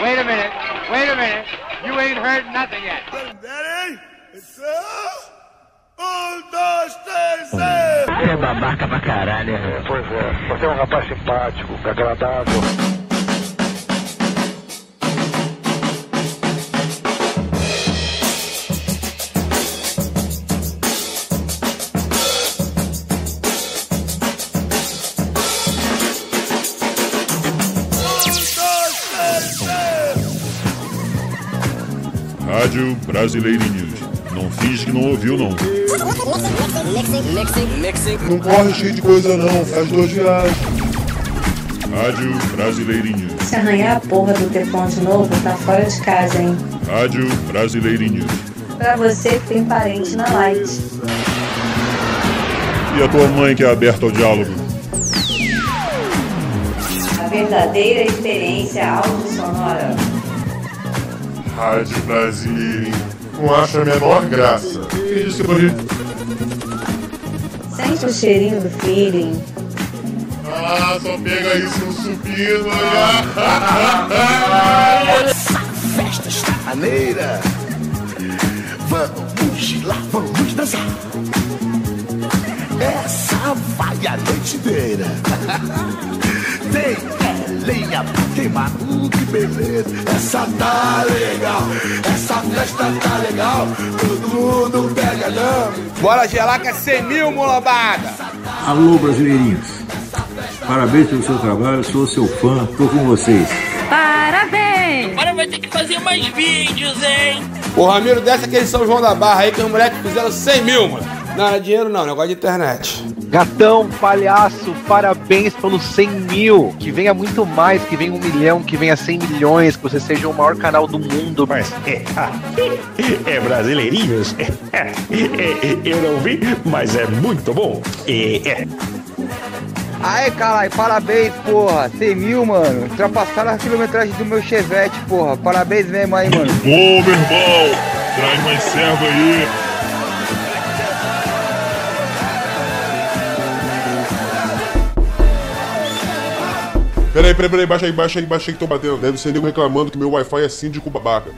Wait a minute. Wait a minute. You ain't heard nothing yet. Um, dois, três, e... Você é babaca pra caralho. Pois é, você é um rapaz simpático, agradável. Rádio Brasileirinhos. Não finge que não ouviu, não. Não corre cheio de coisa não, faz dois reais. Rádio Brasileirinhos. Se arranhar a porra do teflon de novo, tá fora de casa, hein? Rádio Brasileirinhos. Pra você que tem parente na Light. E a tua mãe que é aberta ao diálogo? A verdadeira experiência audiosonora. Rádio Brasileirinho. Não acha a menor graça. Que pode? Sente o cheirinho do feeling. Ah, só pega isso no supino. Essa festa está maneira. Vamos lá, vamos dançar. Essa vai a noite inteira. Tem lenha queimar, que beleza. Essa tá legal, essa festa tá legal. Todo mundo pega não. Bora gelar que é 100 mil, molabada. Alô, brasileirinhos. Parabéns pelo seu trabalho, sou seu fã, tô com vocês. Parabéns! Agora vai ter que fazer mais vídeos, hein? O Ramiro dessa aquele São João da Barra aí que os moleques fizeram 100 mil, mano. Não, é dinheiro não, negócio de internet. Gatão, palhaço, parabéns pelos 100 mil. Que venha muito mais, que venha um milhão, que venha 100 milhões, que você seja o maior canal do mundo. Mas é, é brasileirinhos? É, é, eu não vi, mas é muito bom. É, é. Aê, caralho, parabéns, porra. 100 mil, mano. Ultrapassaram a quilometragem do meu Chevette, porra. Parabéns mesmo aí, mano. Bom, meu irmão. Traz mais servo aí. Peraí, peraí, peraí, baixa aí, baixa aí, baixa aí que tô batendo. Deve ser nego reclamando que meu Wi-Fi é síndico babaca.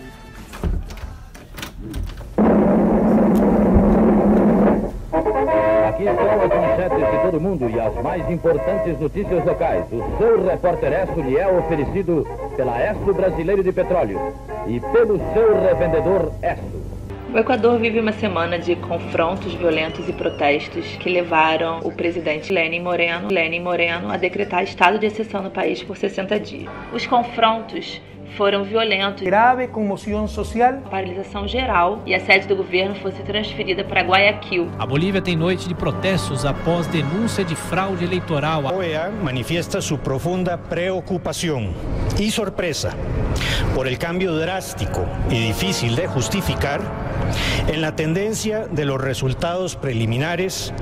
Aqui estão as manchetes de todo mundo e as mais importantes notícias locais. O seu repórter Esso lhe é oferecido pela Esso Brasileiro de Petróleo e pelo seu revendedor Esso. O Equador vive uma semana de confrontos violentos e protestos que levaram o presidente Lenin Moreno, Lenin Moreno a decretar estado de exceção no país por 60 dias. Os confrontos foram violentos. Grave comoção social. Paralisação geral e a sede do governo fosse transferida para Guayaquil. A Bolívia tem noite de protestos após denúncia de fraude eleitoral. A OEA manifiesta su profunda preocupación y sorpresa por el cambio drástico y difícil de justificar en la tendencia de los resultados preliminares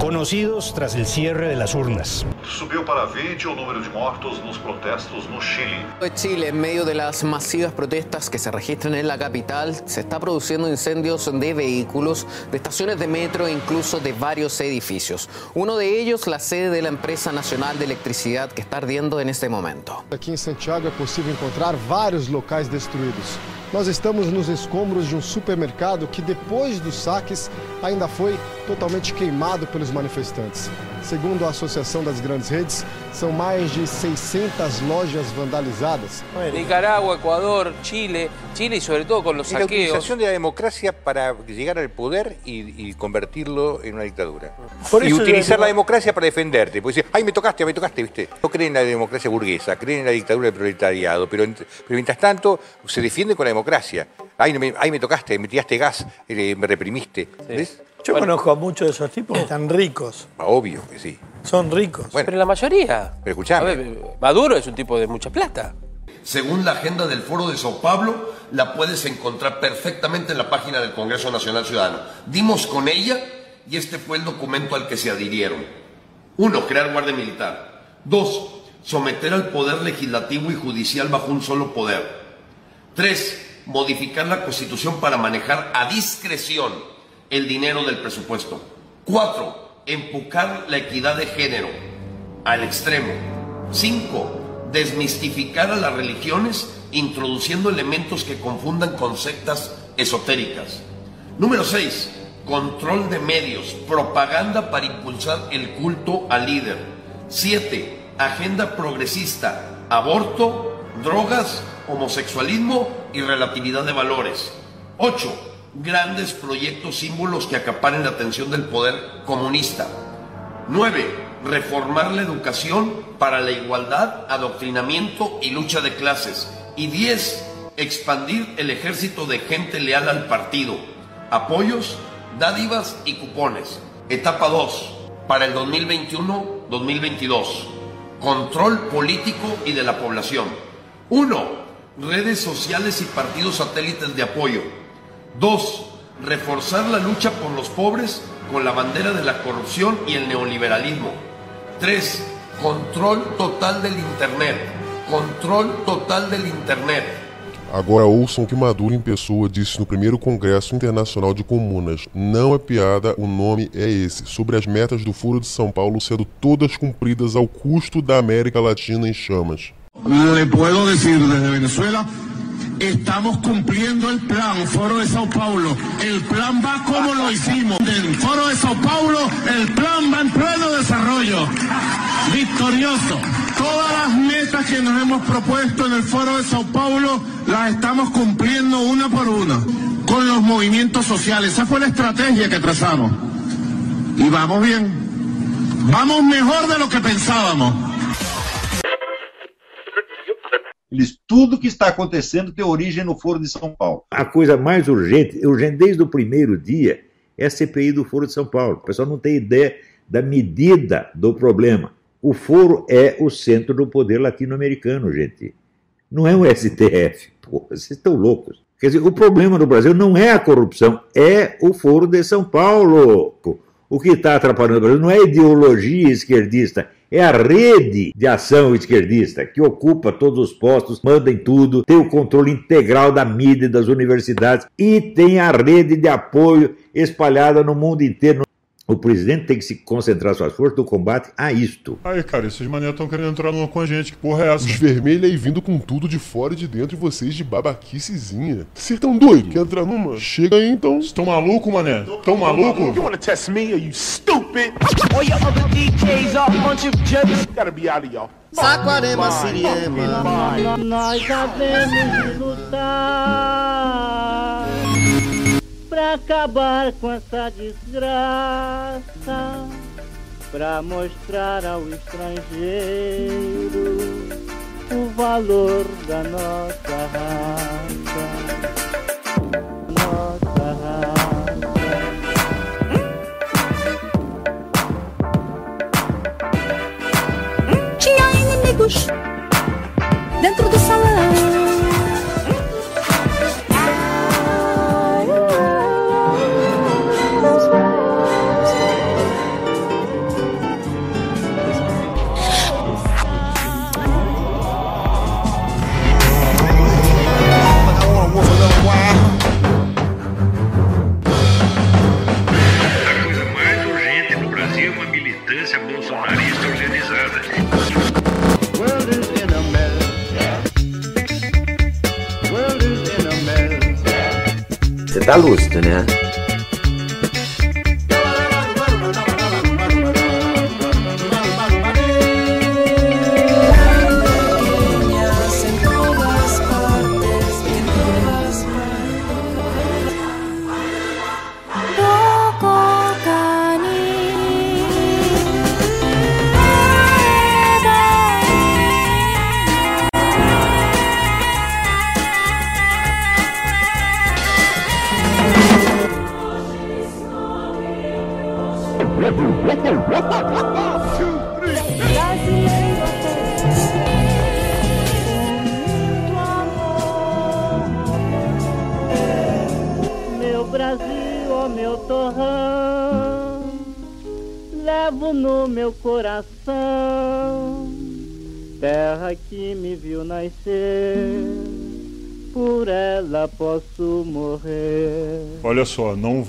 conocidos tras el cierre de las urnas. Subiu para 20 o número de mortos nos protestos no Chile. Chile, en medio de las masivas protestas que se registran en la capital, se está produciendo incendios de vehículos, de estaciones de metro e incluso de varios edificios. Uno de ellos, la sede de la empresa nacional de electricidad que está ardiendo en este momento. Aqui em Santiago é possível encontrar vários locais destruídos. Nós estamos nos escombros de um supermercado que, depois dos saques, ainda foi totalmente queimado pelos manifestantes. Segundo a Associação das Grandes Redes, são mais de 600 lojas vandalizadas. Nicaragua, Ecuador, Chile, Chile y sobre todo con los Es la saqueos. utilización de la democracia para llegar al poder y, y convertirlo en una dictadura. Por y utilizar la democracia para defenderte. Porque decir, ay, me tocaste, me tocaste, ¿viste? No creen en la democracia burguesa, creen en la dictadura del proletariado. Pero, pero mientras tanto, se defienden con la democracia. Ay, no me, ay, me tocaste, me tiraste gas, eh, me reprimiste. ¿Ves? Yo conozco a muchos de esos tipos que están ricos. Obvio que sí. Son ricos. Pero la mayoría. Pero escuchame. A ver, Maduro es un tipo de mucha plata. Según la agenda del Foro de Sao Paulo, la puedes encontrar perfectamente en la página del Congreso Nacional Ciudadano. Dimos con ella y este fue el documento al que se adhirieron. Uno, crear guardia militar. Dos, someter al poder legislativo y judicial bajo un solo poder. Tres, modificar la constitución para manejar a discreción el dinero del presupuesto. Cuatro, empujar la equidad de género al extremo. Cinco, desmistificar a las religiones introduciendo elementos que confundan con esotéricas. Número 6. Control de medios, propaganda para impulsar el culto al líder. 7. Agenda progresista, aborto, drogas, homosexualismo y relatividad de valores. 8. Grandes proyectos símbolos que acaparen la atención del poder comunista. 9. Reformar la educación para la igualdad, adoctrinamiento y lucha de clases. Y 10. Expandir el ejército de gente leal al partido. Apoyos, dádivas y cupones. Etapa 2. Para el 2021-2022. Control político y de la población. 1. Redes sociales y partidos satélites de apoyo. 2. Reforzar la lucha por los pobres con la bandera de la corrupción y el neoliberalismo. 3. Control total del Internet. Control total del Internet. Agora ouçam o que Maduro em pessoa disse no primeiro Congresso Internacional de Comunas. Não é piada, o nome é esse. Sobre as metas do Foro de São Paulo sendo todas cumpridas ao custo da América Latina em chamas. Le puedo decir desde Venezuela, estamos cumpliendo el plan Foro de Sao Paulo. El plan va como lo hicimos. Del Foro de Sao Paulo, el plan va en pleno desarrollo. Victorioso. Todas las metas que nos hemos propuesto en el Foro de Sao Paulo las estamos cumpliendo una por una con los movimientos sociales. Esa fue la estrategia que trazamos. Y vamos bien. Vamos mejor de lo que pensábamos. Eles, tudo que está acontecendo tem origem no Foro de São Paulo. A coisa mais urgente, urgente desde o primeiro dia, é a CPI do Foro de São Paulo. O pessoal não tem ideia da medida do problema. O Foro é o centro do poder latino-americano, gente. Não é o STF. Pô, vocês estão loucos. Quer dizer, o problema no Brasil não é a corrupção, é o Foro de São Paulo. O que está atrapalhando o Brasil não é a ideologia esquerdista, é a rede de ação esquerdista que ocupa todos os postos, manda em tudo, tem o controle integral da mídia e das universidades e tem a rede de apoio espalhada no mundo inteiro. O presidente tem que se concentrar suas forças no combate a isto. Aí, cara, esses mané estão querendo entrar numa com a gente. Que porra é essa? Os vermelhos aí vindo com tudo de fora e de dentro e vocês de babaquicezinha. Vocês tão doidos? Quer entrar numa? Chega aí então. Estão maluco, mané? Tão maluco? You wanna test me? Are you stupid? All your other DJs are a bunch of jerks. Gotta be out of y'all. Saquarema, Siriema. Nós sabemos lutar pra acabar com essa desgraça, pra mostrar ao estrangeiro o valor da nossa raça. Você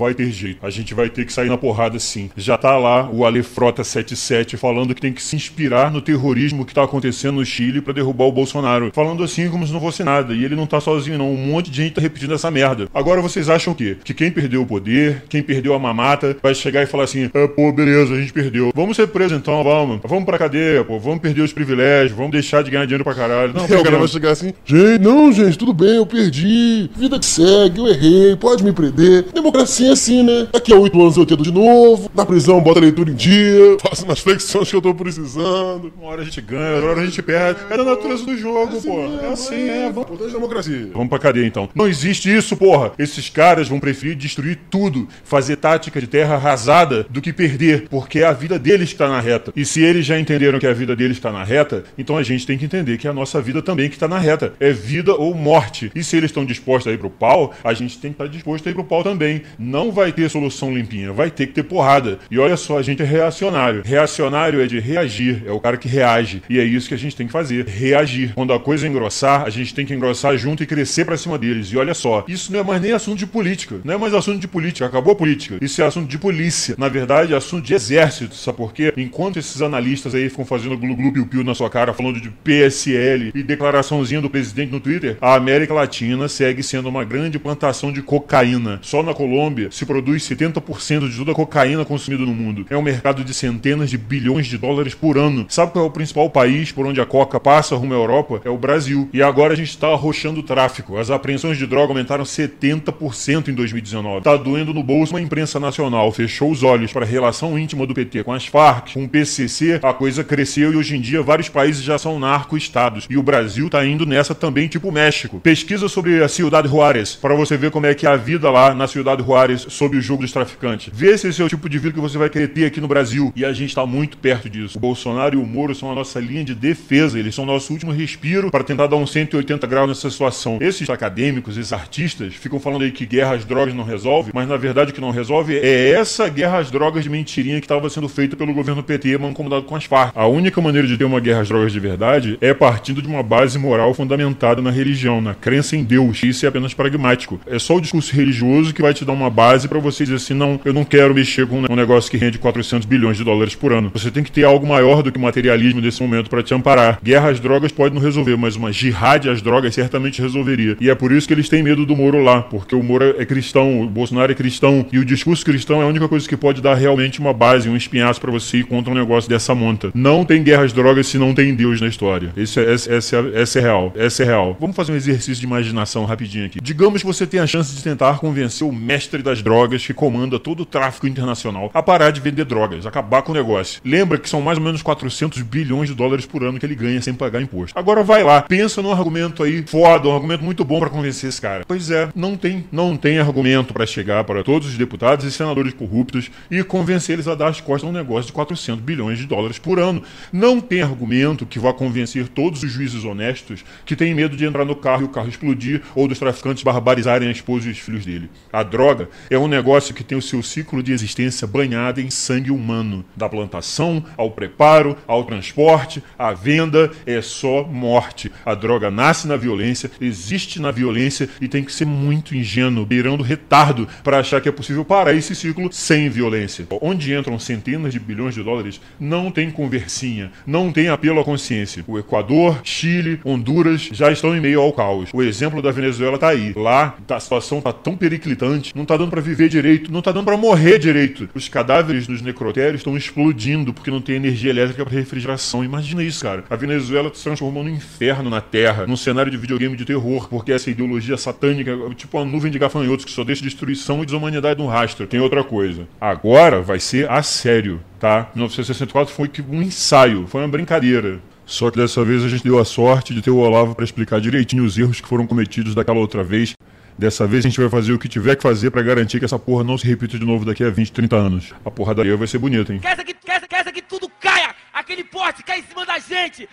só, não vai ter jeito. A gente vai ter que sair na porrada sim. Já tá lá o Ale Frota 77 falando que tem que se inspirar no terrorismo que tá acontecendo no Chile pra derrubar o Bolsonaro. Falando assim como se não fosse nada. E ele não tá sozinho não. Um monte de gente tá repetindo essa merda. Agora vocês acham o quê? Que quem perdeu o poder, quem perdeu a mamata, vai chegar e falar assim: ah, pô, beleza, a gente perdeu. Vamos ser presos então, vamos. Vamos pra cadeia, pô. Vamos perder os privilégios, vamos deixar de ganhar dinheiro pra caralho. Não, o cara vai chegar assim, gente, não, gente, tudo bem, eu perdi. Vida que segue, eu errei, pode me prender. Democracia é assim, né? Daqui a oito anos eu tento de novo. Na prisão, bota a leitura em dia. Faço umas flexões que eu tô precisando. Uma hora a gente ganha, outra hora a gente perde. É da natureza do jogo, pô. É assim, é. Vamos... Importante democracia. Vamos pra cadeia então. Não existe isso, porra. Esses caras vão preferir destruir tudo, fazer tática de terra arrasada do que perder, porque é a vida deles que tá na reta. E se eles já entenderam que a vida deles está na reta, então a gente tem que entender que é a nossa vida também que está na reta. É vida ou morte. E se eles estão dispostos a ir pro pau, a gente tem que estar disposto a ir pro pau também. Não vai ter solução limpinha, vai ter que ter porrada. E olha só, a gente é reacionário. Reacionário é de reagir, é o cara que reage. E é isso que a gente tem que fazer, reagir. Quando a coisa engrossar, a gente tem que engrossar junto e crescer pra cima deles. E olha só, isso não é mais nem assunto de política. Não é mais assunto de política, acabou a política. Isso é assunto de polícia. Na verdade, é assunto de exército, sabe por quê? Enquanto esses analistas aí ficam fazendo glu-glu piu-piu na sua cara, falando de PSL e declaraçãozinha do presidente no Twitter, a América Latina segue sendo uma grande plantação de cocaína. Só na Colômbia se produz 70% de toda a cocaína consumida no mundo. É um mercado de centenas de bilhões de dólares por ano. Sabe qual é o principal país por onde a coca passa rumo à Europa? É o Brasil. E agora a gente está arrochando o tráfico. As apreensões de droga aumentaram 70% em 2019. Tá doendo no bolso uma imprensa nacional. Fechou os olhos para a relação íntima do PT com as Farc, com o PCC, a coisa cresceu e hoje em dia vários países já são narco-estados. E o Brasil tá indo nessa também, tipo o México. Pesquisa sobre a Ciudad Juárez, para você ver como é que é a vida lá na Ciudad Juárez sob o jogo dos traficantes. Vê se esse é o tipo de vida que você vai querer ter aqui no Brasil. E a gente tá muito perto disso. O Bolsonaro e o Moro são a nossa linha de defesa, eles são o nosso último respiro para tentar dar um 180 graus nessa situação. Esses acadêmicos, esses artistas, ficam falando aí que guerra às drogas não resolve, mas na verdade o que não resolve é essa guerra às drogas de mentirinha que estava sendo feita pelo governo PT mancomunado com as Farc. A única maneira de ter uma guerra às drogas de verdade é partindo de uma base moral fundamentada na religião, na crença em Deus. Isso é apenas pragmático. É só o discurso religioso que vai te dar uma base para você dizer assim: não, eu não quero mexer com um negócio que rende 400 bilhões de dólares por ano. Você tem que ter algo maior do que o materialismo nesse momento para te amparar. Guerra às drogas pode não resolver, mas uma jihad às drogas certamente resolveria. E é por isso que eles têm medo do Moro lá, porque o Moro é cristão, o Bolsonaro é cristão, e o discurso cristão é a única coisa que pode dar realmente uma base, um espinhaço para você contra um negócio dessa monta. Não tem guerra às drogas se não tem Deus na história. Esse é, essa, é- é real. Essa é real. Vamos fazer um exercício de imaginação rapidinho aqui. Digamos que você tem a chance de tentar convencer o mestre das drogas que comanda todo o tráfico internacional a parar de vender drogas, acabar com o negócio. Lembra que são mais ou menos 400 bilhões de dólares por ano que ele ganha sem pagar imposto. Agora vai lá, pensa num argumento aí foda, um argumento muito bom para convencer esse cara. Pois é, não tem, não tem argumento para chegar para todos os deputados e senadores corruptos e convencer eles a dar as costas a um negócio de 400 bilhões de dólares por ano. Não tem argumento que vá convencer todos os juízes honestos que têm medo de entrar no carro e o carro explodir ou dos traficantes barbarizarem a esposa e os filhos dele. A droga é um negócio que tem o seu ciclo de existência banhado em sangue humano, da plantação ao preparo, ao transporte, à venda, é só morte. A droga nasce na violência, existe na violência e tem que ser muito ingênuo, beirando retardo para achar que é possível parar esse ciclo sem violência. Onde entram centenas de bilhões de dólares, não tem conversinha, não tem apelo à consciência. O Equador, Chile, Honduras já estão em meio ao caos. O exemplo da Venezuela tá aí. Lá a situação tá tão periclitante, não tá dando para viver direito, não tá dando para morrer direito. Os cadáveres nos necrotérios estão explodindo porque não tem energia elétrica para refrigeração. Imagina isso, cara. A Venezuela se transformou num inferno na Terra, num cenário de videogame de terror, porque essa ideologia satânica, tipo uma nuvem de gafanhotos que só deixa destruição e desumanidade no rastro. Tem outra coisa. Agora vai ser a sério, tá? 1964 foi um ensaio, foi uma brincadeira. Só que dessa vez a gente deu a sorte de ter o Olavo para explicar direitinho os erros que foram cometidos daquela outra vez. Dessa vez a gente vai fazer o que tiver que fazer para garantir que essa porra não se repita de novo daqui a 20, 30 anos. A porradaria vai ser bonita, hein? Quer essa que, quer que tudo caia! Aquele poste cai em cima da gente!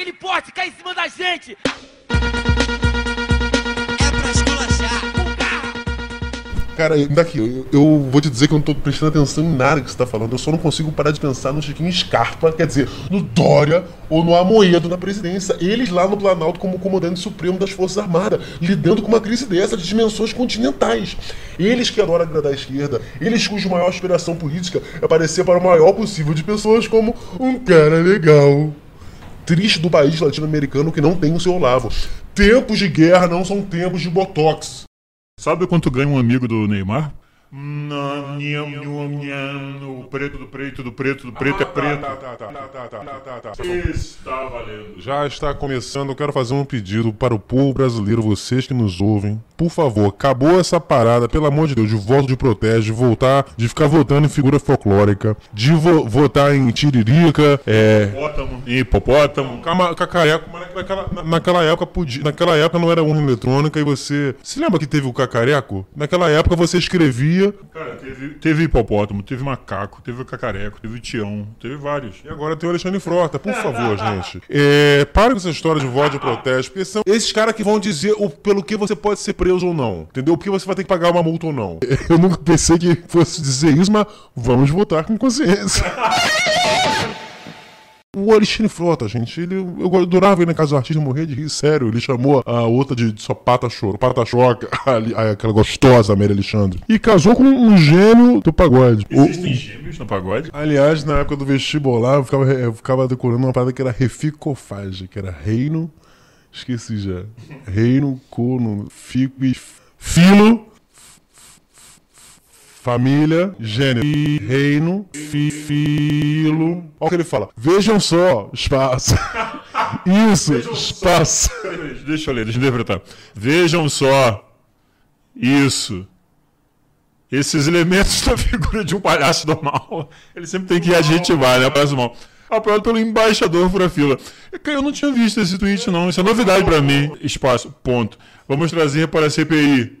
Aquele porte cai em cima da gente. Cara, daqui, eu, eu vou te dizer que eu não tô prestando atenção em nada que você tá falando. Eu só não consigo parar de pensar no Chiquinho Scarpa, quer dizer, no Dória ou no Amoedo na presidência. Eles lá no Planalto como comandante supremo das Forças Armadas, lidando com uma crise dessa de dimensões continentais. Eles que adoram agradar a esquerda, eles cuja maior aspiração política é aparecer para o maior possível de pessoas como um cara legal triste do país latino-americano que não tem o seu lavo. Tempos de guerra não são tempos de botox. Sabe quanto ganha um amigo do Neymar? Não, nham, nham, nham, o preto do preto do preto do preto é preto. Está valendo. Já está começando, eu quero fazer um pedido para o povo brasileiro, vocês que nos ouvem. Por favor, acabou essa parada, pelo amor de Deus, de voto de protesto, de voltar, de ficar votando em figura folclórica, de vo votar em tiririca, é... Hipopótamo. Hipopótamo. Cama- Cacareco, mas naquela, na- naquela época podia, naquela época não era urna eletrônica e você. Se lembra que teve o cacareco? Naquela época você escrevia. Cara, teve, teve hipopótamo, teve macaco, teve cacareco, teve tião, teve vários. E agora tem o Alexandre Frota, por favor, gente. É, para com essa história de voto de protesto, porque são esses caras que vão dizer o, pelo que você pode ser preso ou não. Entendeu? Porque você vai ter que pagar uma multa ou não. Eu nunca pensei que fosse dizer isso, mas vamos votar com consciência. O Alexandre Frota, gente, ele, eu adorava ir na casa do artista morrer de rir, sério. Ele chamou a outra de só pata choro, pata choca, aquela gostosa Mary Alexandre. E casou com um gênio do pagode. O- Existem gêmeos no pagode? Aliás, na época do vestibular, eu ficava, eu ficava decorando uma parada que era reficofage, que era reino. Esqueci já. Reino, corno, fico e filo. Família, gênero, e reino, fi, filo. Olha o que ele fala. Vejam só, espaço. Isso, espaço. Peraí, peraí, Deixa eu ler, deixa eu interpretar. Vejam só. Isso. Esses elementos da figura de um palhaço do mal. Ele sempre tem que adjetivar, né? Palhaço do mal. Apoiado pelo embaixador Furafila. Cara, eu não tinha visto esse tweet, não. Isso é novidade pra mim. Espaço. Ponto. Vamos trazer para a CPI.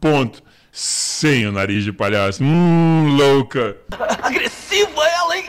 Ponto. Sem o nariz de palhaço. Hum, louca. Agressiva ela, hein?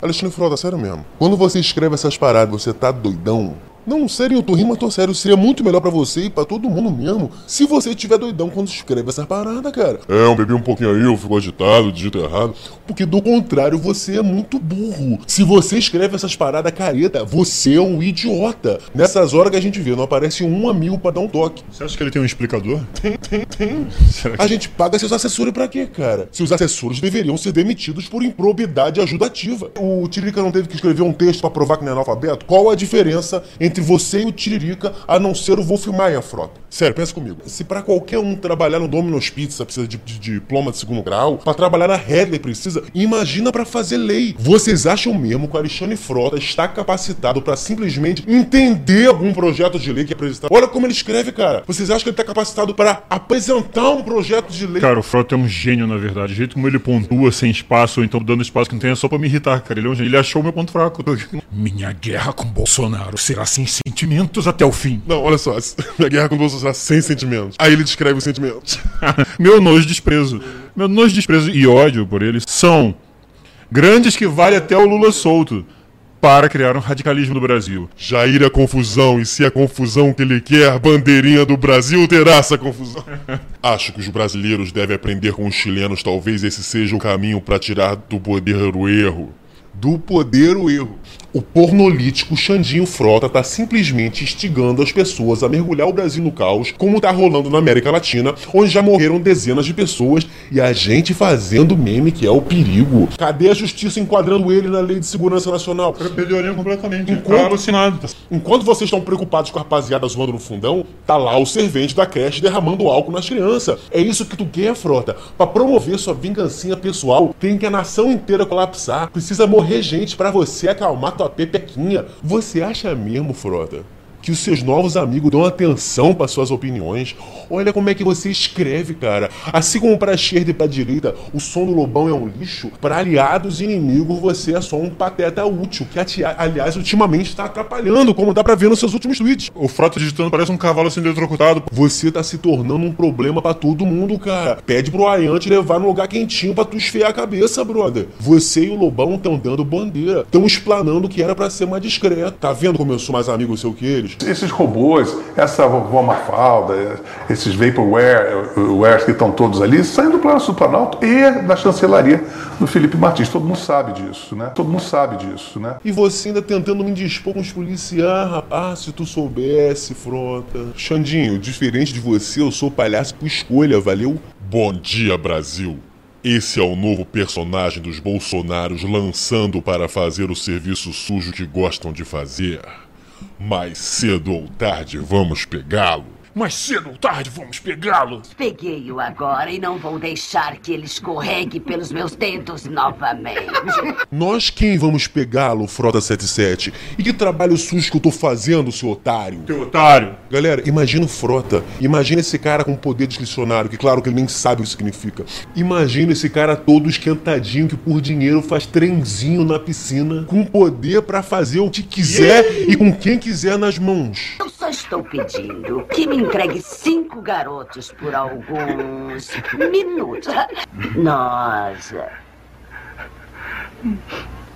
Alexandre Frota. Sério mesmo. Quando você escreve essas paradas, você tá doidão? Não, sério, eu tô rindo, mas tô sério. Seria muito melhor pra você e pra todo mundo mesmo se você tiver doidão quando escreve essa parada, cara. É, eu bebi um pouquinho aí, eu fico agitado, digito errado. Porque do contrário, você é muito burro. Se você escreve essas paradas careta, você é um idiota. Nessas horas que a gente vê, não aparece um amigo pra dar um toque. Você acha que ele tem um explicador? Tem, tem, tem. Será que- A gente paga seus assessores pra quê, cara? Seus assessores deveriam ser demitidos por improbidade ajudativa. O Tiririca não teve que escrever um texto pra provar que não é analfabeto? Qual a diferença entre você e o Tiririca a não ser o Wolf Maia, Frota? Sério, pensa comigo. Se pra qualquer um trabalhar no Domino's Pizza precisa de, de diploma de segundo grau, pra trabalhar na Headley precisa, imagina pra fazer lei. Vocês acham mesmo que o Alexandre Frota está capacitado pra simplesmente entender algum projeto de lei que é apresentado? Olha como ele escreve, cara. Vocês acham que ele tá capacitado pra apresentar um projeto de lei? Cara, o Frota é um gênio, na verdade. O jeito como ele pontua sem espaço, ou então dando espaço que não tem, é só pra me irritar, cara. Ele é um gênio. Ele achou o meu ponto fraco. Minha guerra com Bolsonaro será sem sentimentos até o fim. Não, olha só. Minha guerra com o Bolsonaro sem sentimentos. Aí ele descreve os sentimentos. meu nojo desprezo. Meu nojo desprezo e ódio por eles são grandes que vale até o Lula solto para criar um radicalismo no Brasil. Jair é confusão, e se é confusão que ele quer, bandeirinha do Brasil terá essa confusão. Acho que os brasileiros devem aprender com os chilenos, talvez esse seja o caminho para tirar do poder o erro. Do poder o erro. O pornolítico Xandinho Frota tá simplesmente instigando as pessoas a mergulhar o Brasil no caos, como tá rolando na América Latina, onde já morreram dezenas de pessoas e a gente fazendo meme que é o perigo. Cadê a justiça enquadrando ele na Lei de Segurança Nacional? Linha completamente. Enquanto- alucinado. Enquanto vocês estão preocupados com a rapaziada zoando no fundão, tá lá o servente da creche derramando álcool nas crianças. É isso que tu quer, Frota. Pra promover sua vingancinha pessoal, tem que a nação inteira colapsar. Precisa morrer gente pra você acalmar tua pepequinha. Você acha mesmo, Frota, que os seus novos amigos dão atenção para suas opiniões. Olha como é que você escreve, cara. Assim como para a esquerda e para a direita, o som do Lobão é um lixo, para aliados e inimigos você é só um pateta útil, que aliás ultimamente está atrapalhando, como dá para ver nos seus últimos tweets. O Frota digitando parece um cavalo sendo eletrocutado. Você tá se tornando um problema para todo mundo, cara. Pede pro Ayan te levar num lugar quentinho para tu esfriar a cabeça, brother. Você e o Lobão estão dando bandeira, estão explanando que era para ser mais discreto. Tá vendo como eu sou mais amigo seu que eles? Esses robôs, essa vovó Mafalda, esses vaporware wares que estão todos ali, saem do Palácio do Planalto e da chancelaria do Felipe Martins. Todo mundo sabe disso, né? Todo mundo sabe disso, né? E você ainda tentando me dispor com os policiais, rapaz, se tu soubesse, Frota. Xandinho, diferente de você, eu sou palhaço por escolha, valeu? Bom dia, Brasil. Esse é o novo personagem dos Bolsonaros lançando para fazer o serviço sujo que gostam de fazer. Mais cedo ou tarde vamos pegá-lo. Mais cedo ou tarde vamos pegá-lo. Peguei-o agora e não vou deixar que ele escorregue pelos meus dedos novamente. Nós quem vamos pegá-lo, Frota 77? E que trabalho sujo que eu tô fazendo, seu otário? Teu otário. Galera, imagina o Frota. Imagina esse cara com poder discricionário, que claro que ele nem sabe o que significa. Imagina esse cara todo esquentadinho que por dinheiro faz trenzinho na piscina, com poder para fazer o que quiser e com quem quiser nas mãos. Eu só estou pedindo que me entregue cinco garotos por alguns minutos. Nós.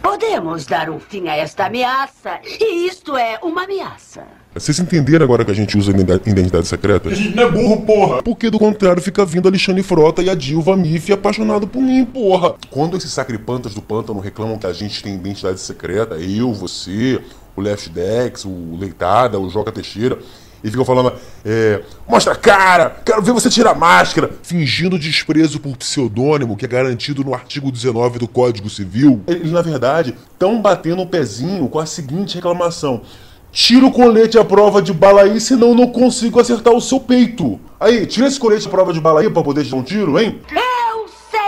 Podemos dar um fim a esta ameaça, e isto é uma ameaça. Vocês entenderam agora que a gente usa identidade secreta? A gente não é burro, porra! Porque do contrário fica vindo Alexandre Frota e a Dilva Mif apaixonado por mim, porra! Quando esses sacripantas do pântano reclamam que a gente tem identidade secreta, eu, você, o Left Dex, o Leitada, o Joca Teixeira, e ficam falando, é, mostra a cara, quero ver você tirar a máscara, fingindo desprezo por pseudônimo que é garantido no artigo 19 do Código Civil. Eles, na verdade, estão batendo o pezinho com a seguinte reclamação. Tira o colete à prova de bala aí, senão não consigo acertar o seu peito. Aí, tira esse colete à prova de bala aí pra poder dar um tiro, hein?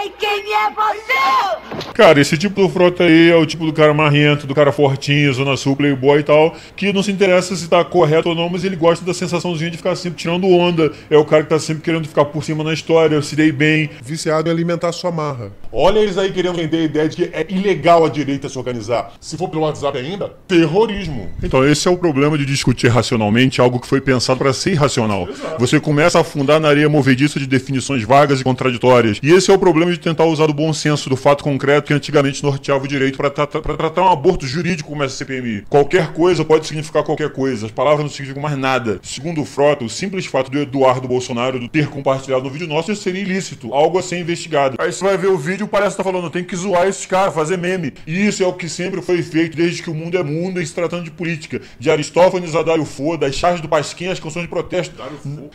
Sei quem é você! Cara, esse tipo do frota aí é o tipo do cara marrento, do cara fortinho, zona sul, playboy e tal, que não se interessa se tá correto ou não, mas ele gosta da sensaçãozinha de ficar sempre tirando onda. É o cara que tá sempre querendo ficar por cima na história, eu se dei bem. Viciado em alimentar sua marra. Olha eles aí querendo vender a ideia de que é ilegal a direita se organizar. Se for pelo WhatsApp ainda, terrorismo. Então, esse é o problema de discutir racionalmente algo que foi pensado para ser irracional. Exato. Você começa a afundar na areia movediça de definições vagas e contraditórias. E esse é o problema de tentar usar o bom senso do fato concreto que antigamente norteava o direito para tratar, tratar um aborto jurídico como essa CPMI. Qualquer coisa pode significar qualquer coisa. As palavras não significam mais nada. Segundo o Frota, o simples fato do Eduardo Bolsonaro ter compartilhado um vídeo nosso seria ilícito, algo a ser investigado. Aí você vai ver o vídeo, parece que tá falando, tem que zoar esses caras, fazer meme. E isso é o que sempre foi feito desde que o mundo é mundo em se tratando de política. De Aristófanes a Dário Fo, das charges do Pasquim às canções de protesto.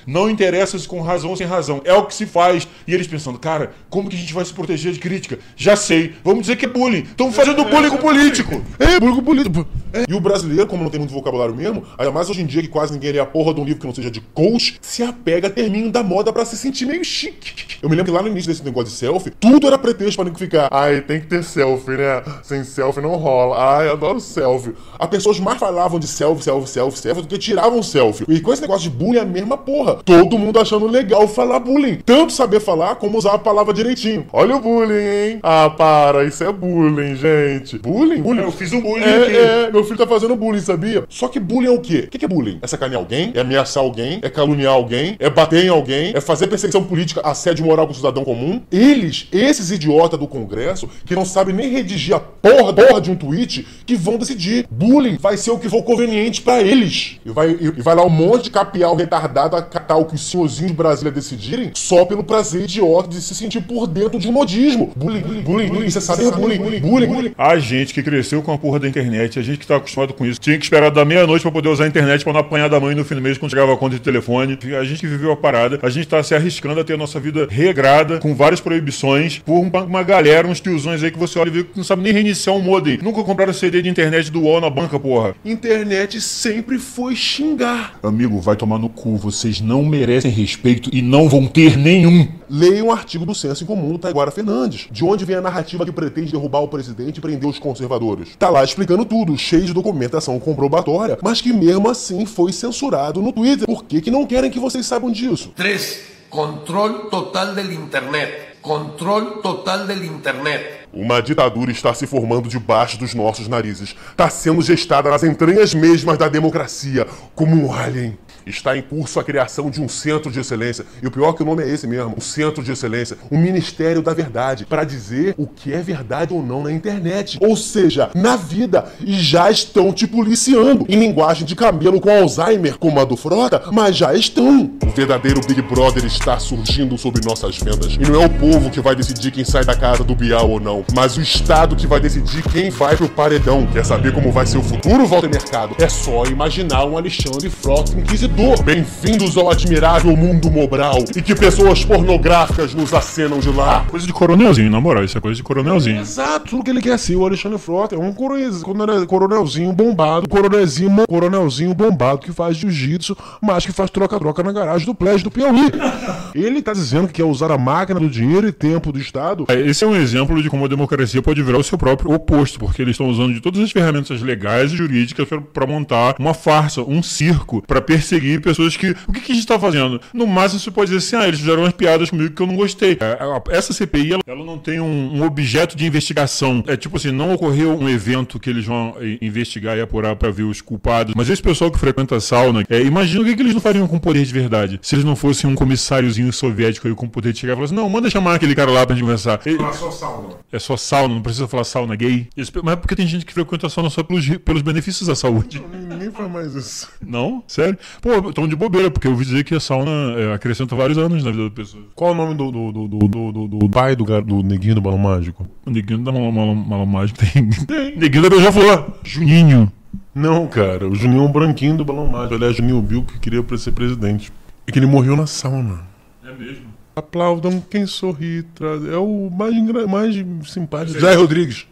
Não interessa se com razão ou sem razão. É o que se faz. E eles pensando, cara, como que a gente vai se proteger de crítica? Já sei. Vamos dizer que é bullying. Estão fazendo bullying com político. É, bullying com político. É. E o brasileiro, como não tem muito vocabulário mesmo, ainda mais hoje em dia que quase ninguém lê a porra de um livro que não seja de coach, se apega a termino da moda para se sentir meio chique. Eu me lembro que lá no início desse negócio de selfie, tudo era pretexto pra ninguém ficar. Ai, tem que ter selfie, né? Sem selfie não rola. Ai, adoro selfie. As pessoas mais falavam de selfie, selfie, selfie, selfie do que tiravam selfie. E com esse negócio de bullying é a mesma porra. Todo mundo achando legal falar bullying. Tanto saber falar como usar a palavra direitinho. Olha o bullying, hein? Ah, para, isso é bullying, gente. Bullying? bullying. Eu fiz um bullying é, aqui. É, meu filho tá fazendo bullying, sabia? Só que bullying é o quê? O que é bullying? É sacanear alguém? É ameaçar alguém? É caluniar alguém? É bater em alguém? É fazer perseguição política, assédio moral com o cidadão comum? Eles, esses idiotas do Congresso, que não sabem nem redigir a porra, porra de um tweet, que vão decidir. Bullying vai ser o que for conveniente para eles. E vai, e, e vai lá um monte de capial retardado a catar o que os senhorzinhos de Brasília decidirem só pelo prazer idiota de se sentir por dentro de um modismo. Bullying, bullying, bullying, bullying. Você sabe, é bullying, bullying, bullying, bullying. A gente que cresceu com a porra da internet, a gente que tá acostumado com isso, tinha que esperar da meia-noite pra poder usar a internet pra não apanhar da mãe no fim do mês quando chegava a conta de telefone. A gente que viveu a parada, a gente tá se arriscando a ter a nossa vida regrada, com várias proibições, por uma, uma galera, uns tiozões aí que você olha e vê que não sabe nem reiniciar um modem. Nunca compraram CD de internet do UOL na banca, porra. Internet sempre foi xingar. Amigo, vai tomar no cu. Vocês não merecem respeito e não vão ter nenhum. Leia um artigo do Senso em Comum do Taiguara Fernandes. De onde vem a narrativa que pretende derrubar o presidente e prender os conservadores. Tá lá explicando tudo, cheio de documentação comprobatória, mas que mesmo assim foi censurado no Twitter. Por que, que não querem que vocês saibam disso? 3. Control total del Internet. Control total del Internet. Uma ditadura está se formando debaixo dos nossos narizes. Está sendo gestada nas entranhas mesmas da democracia, como um alien. Está em curso a criação de um centro de excelência. E o pior é que o nome é esse mesmo: um centro de excelência, um Ministério da Verdade, para dizer o que é verdade ou não na internet. Ou seja, na vida. E já estão te policiando. Em linguagem de camelo com Alzheimer, como a do Frota, mas já estão. O verdadeiro Big Brother está surgindo sobre nossas vendas. E não é o povo que vai decidir quem sai da casa do Bial ou não, mas o Estado que vai decidir quem vai pro paredão. Quer saber como vai ser o futuro, Walter Mercado? É só imaginar um Alexandre Frota inquisidor. Bem-vindos ao admirável mundo Mobral e que pessoas pornográficas nos acenam de lá. Coisa de coronelzinho, na moral, isso é coisa de coronelzinho. Exato, tudo que ele quer ser, o Alexandre Frota é um coronel- coronel- coronelzinho bombado, coronelzinho, coronelzinho bombado que faz jiu-jitsu, mas que faz troca-troca na garagem do Pledge do Piauí. Ele tá dizendo que quer usar a máquina do dinheiro e tempo do Estado. É, Esse é um exemplo de como a democracia pode virar o seu próprio oposto, porque eles estão usando de todas as ferramentas legais e jurídicas para montar uma farsa, um circo, para perseguir pessoas que. O que, que a gente tá fazendo? No máximo, você pode dizer assim: ah, eles fizeram umas piadas comigo que eu não gostei. É, a- Essa CPI, ela, ela não tem um, um objeto de investigação. É tipo assim: não ocorreu um evento que eles vão eh, investigar e apurar para ver os culpados. Mas esse pessoal que frequenta a sauna, é, imagina o que, que eles não fariam com poder de verdade. Se eles não fossem um comissáriozinho soviético aí com poder de chegar e falar assim: não, manda chamar aquele cara lá pra gente conversar. Ele- só sauna. é só sauna, não precisa falar sauna gay. Esse- Mas é porque tem gente que frequenta a sauna só pelos, pelos benefícios da saúde. Ninguém faz mais isso. Não? Sério? Pô, estão de bobeira, porque eu ouvi dizer que a sauna é, acrescenta vários anos na vida da pessoa. Qual o nome do, do, do, do, do- do- pai do, gar- do neguinho do balão mágico? O neguinho da Mala Mágica tem. tem. Neguinho da Beija-Flor. Juninho. Não, cara, o Juninho é um branquinho do balão mágico. Ele é Juninho Bill que queria ser presidente. E que ele morreu na sauna. É mesmo? Aplaudam quem sorri. traz- É o mais, mais simpático. Jair Rodrigues.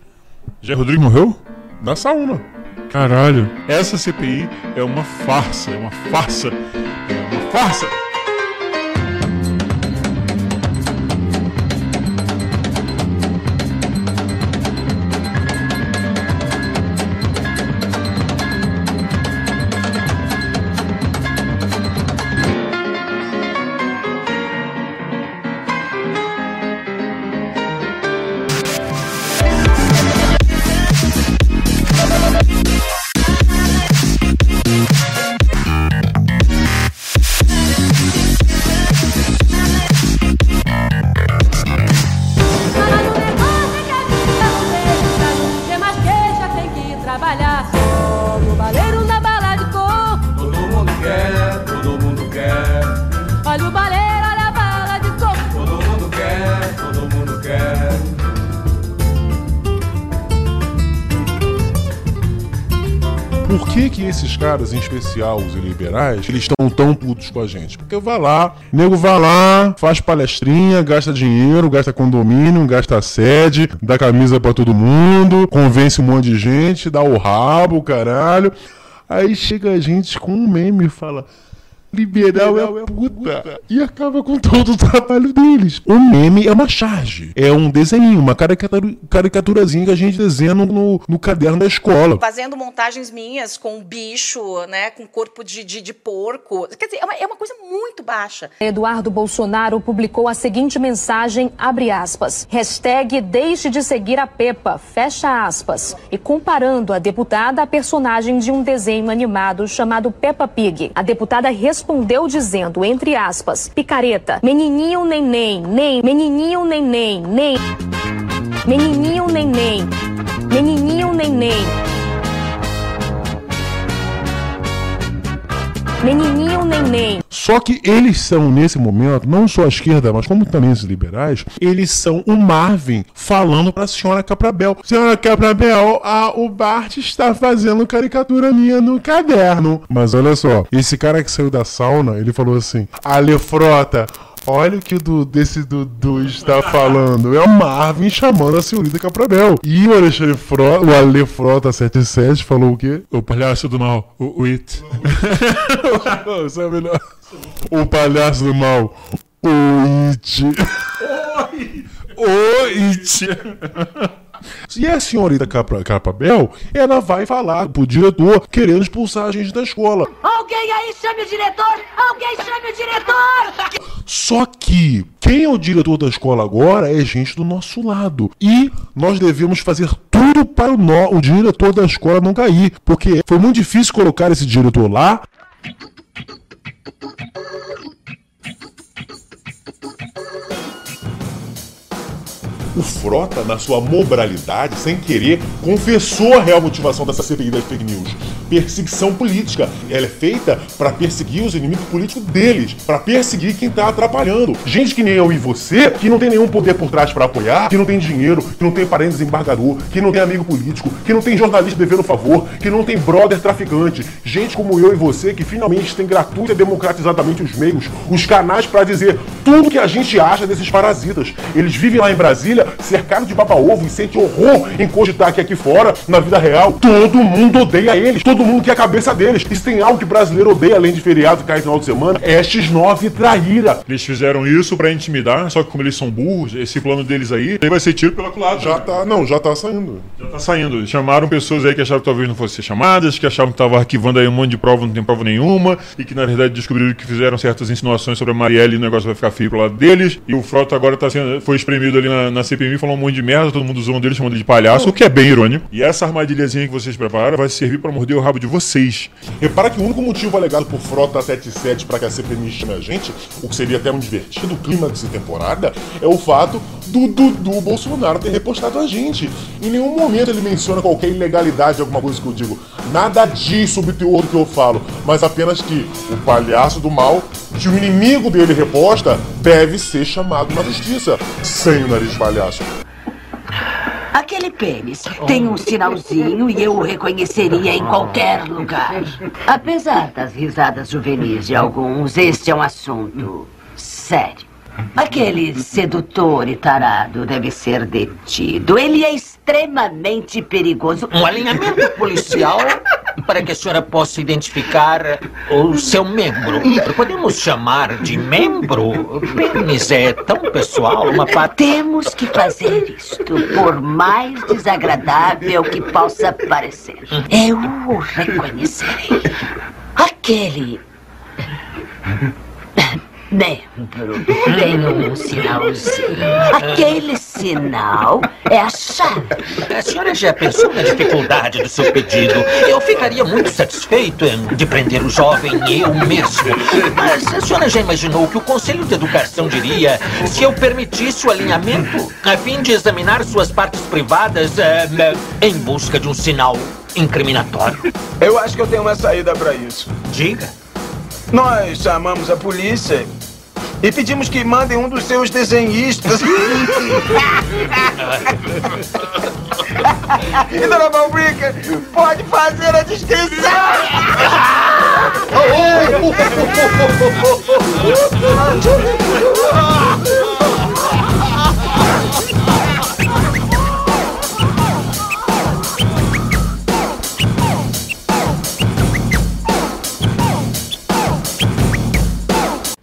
Jair Rodrigues morreu? Na sauna. Caralho. Essa CPI é uma farsa, é uma farsa. É uma farsa. Caras, em especial os liberais, eles estão tão putos com a gente? Porque vai lá, nego vai lá, faz palestrinha, gasta dinheiro, gasta condomínio, gasta sede, dá camisa pra todo mundo, convence um monte de gente, dá o rabo, caralho. Aí chega a gente com um meme e fala... Liberal é puta. E acaba com todo o trabalho deles. O meme é uma charge. É um desenho, uma caricatura, caricaturazinha que a gente desenha no, no- no caderno da escola. Fazendo montagens minhas com bicho, né? Com corpo de, de, de porco. Quer dizer, é uma, é uma coisa muito baixa. Eduardo Bolsonaro publicou a seguinte mensagem, abre aspas, hashtag deixe de seguir a Pepa, fecha aspas, e comparando a deputada a personagem de um desenho animado chamado Peppa Pig. A deputada respondeu dizendo, entre aspas, picareta, menininho neném, nem, menininho neném, nem, menininho neném, menininho neném. Menininho neném. Só que eles são, nesse momento, não só a esquerda, mas como também os liberais, eles são o Marvin falando pra senhora Caprabel. Senhora Caprabel, a, o Bart está fazendo caricatura minha no caderno. Mas olha só, esse cara que saiu da sauna, ele falou assim, Ale Frota, Olha o que o du, desse Dudu está falando. É o Marvin chamando a senhorita Caprabel. E o Alexandre Frota, o Ale Frota 77 falou o quê? O palhaço do mal, o, o It. Não, isso é melhor. O palhaço do mal, o It. Oite. E a senhorita Capa, Capabel, ela vai falar pro diretor querendo expulsar a gente da escola. Alguém aí chame o diretor! Alguém chame o diretor! Só que quem é o diretor da escola agora é gente do nosso lado. E nós devemos fazer tudo para o, o diretor da escola não cair. Porque foi muito difícil colocar esse diretor lá. O Frota, na sua moralidade, sem querer, confessou a real motivação dessa CPI das fake news. Perseguição política. Ela é feita para perseguir os inimigos políticos deles, para perseguir quem tá atrapalhando. Gente que nem eu e você, que não tem nenhum poder por trás para apoiar, que não tem dinheiro, que não tem parente desembargador, que não tem amigo político, que não tem jornalista devendo favor, que não tem brother traficante. Gente como eu e você que finalmente tem gratuita e democratizadamente os meios, os canais para dizer tudo que a gente acha desses parasitas. Eles vivem lá em Brasília, cercados de baba-ovo e sentem horror em cogitar que aqui fora, na vida real, todo mundo odeia eles, todo mundo quer a cabeça deles. E se tem algo que brasileiro odeia além de feriado que cai no final de semana, é X9 traíra. Eles fizeram isso pra intimidar, só que como eles são burros, esse plano deles aí, aí vai ser tiro pela culatra. Já tá, não, já tá saindo. Já tá saindo. Chamaram pessoas aí que achavam que talvez não fossem ser chamadas, que achavam que estavam arquivando aí um monte de prova, não tem prova nenhuma, e que na verdade descobriram que fizeram certas insinuações sobre a Marielle e o negócio vai ficar feio pro lado deles. E o Frota agora tá sendo, foi espremido ali na, na CPMI, falou um monte de merda, todo mundo zoando ele, chamando ele de palhaço, o que é bem irônico. E essa armadilhazinha que vocês preparam vai servir pra morder o rabo de vocês. Repara que o único motivo alegado por Frota 77 para que a CPMI chame a gente, o que seria até um divertido clímax de temporada, é o fato do Dudu Bolsonaro ter repostado a gente. Em nenhum momento ele menciona qualquer ilegalidade, alguma coisa que eu digo. Nada diz sobre o teor que eu falo, mas apenas que o palhaço do mal, que o inimigo dele reposta, deve ser chamado na justiça. Sem o nariz de Aquele pênis tem um sinalzinho e eu o reconheceria em qualquer lugar. Apesar das risadas juvenis de alguns, este é um assunto sério. Aquele sedutor e tarado deve ser detido. Ele é extremamente perigoso. Um alinhamento policial para que a senhora possa identificar o seu membro. Podemos chamar de membro? Pênis é tão pessoal, uma parte. Temos que fazer isto, por mais desagradável que possa parecer. Eu o reconhecerei. Aquele. Membro tem um sinalzinho. Aquele sinal é a chave. A senhora já pensou na dificuldade do seu pedido? Eu ficaria muito satisfeito em de prender o jovem eu mesmo. Mas a senhora já imaginou o que o Conselho de Educação diria se eu permitisse o alinhamento a fim de examinar suas partes privadas eh, em busca de um sinal incriminatório? Eu acho que eu tenho uma saída para isso. Diga. Nós chamamos a polícia e pedimos que mandem um dos seus desenhistas. e Dona Malbrica pode fazer a descrição.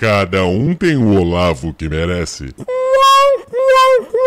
Cada um tem o Olavo que merece.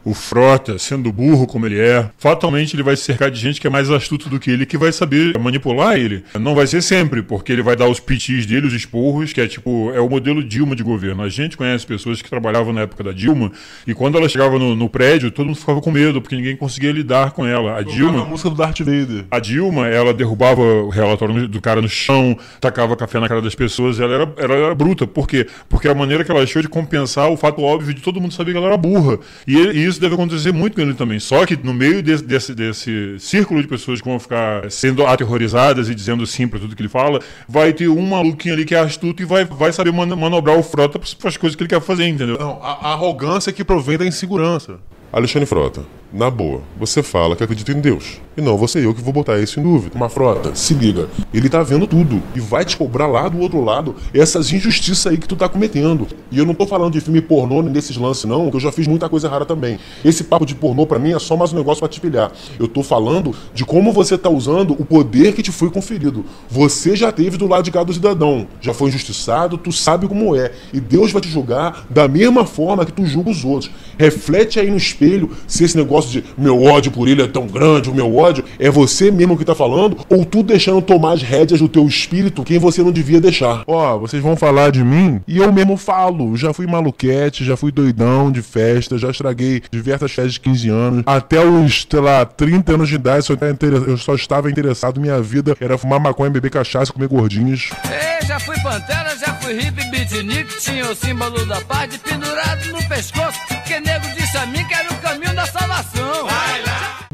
O Frota, sendo burro como ele é, fatalmente ele vai se cercar de gente que é mais astuto do que ele, que vai saber manipular ele. Não vai ser sempre, porque ele vai dar os pitis dele, os esporros, que é tipo, é o modelo Dilma de governo. A gente conhece pessoas que trabalhavam na época da Dilma, e quando ela chegava no, no prédio, todo mundo ficava com medo, porque ninguém conseguia lidar com ela. A Dilma. A música do Darth Vader. A Dilma, ela derrubava o relatório do cara no chão, tacava café na cara das pessoas, ela era, ela era bruta. Por quê? Porque a maneira que ela achou de compensar o fato óbvio de todo mundo saber que ela era burra. E, e isso deve acontecer muito com ele também. Só que no meio desse, desse, desse círculo de pessoas que vão ficar sendo aterrorizadas e dizendo sim pra tudo que ele fala, vai ter um maluquinho ali que é astuto e vai, vai saber man- manobrar o frota para as coisas que ele quer fazer, entendeu? Não, a, a arrogância que provém da insegurança. Alexandre Frota, Na boa, você fala que acredita em Deus. E não ser eu que vou botar isso em dúvida. Uma frota, se liga. Ele tá vendo tudo. E vai te cobrar lá do outro lado essas injustiças aí que tu tá cometendo. E eu não tô falando de filme pornô nesses lances, não, que eu já fiz muita coisa errada também. Esse papo de pornô pra mim é só mais um negócio pra te pilhar. Eu tô falando de como você tá usando o poder que te foi conferido. Você já teve do lado de cá do cidadão. Já foi injustiçado, tu sabe como é. E Deus vai te julgar da mesma forma que tu julga os outros. Reflete aí no espelho se esse negócio de meu ódio por ele é tão grande, o meu ódio é você mesmo que tá falando, ou tu deixando tomar as rédeas do teu espírito quem você não devia deixar. Ó, vocês vão falar de mim e eu mesmo falo. Já fui maluquete, já fui doidão de festa, já estraguei diversas festas de 15 anos. Até os, sei lá, 30 anos de idade, só inter- eu só estava interessado. Minha vida era fumar maconha, beber cachaça, comer gordinhos. Ei, já fui pantera, já fui hippie beatnik, tinha o símbolo da paz de pendurado no pescoço, que nego disse a mim que era o caminho salvação.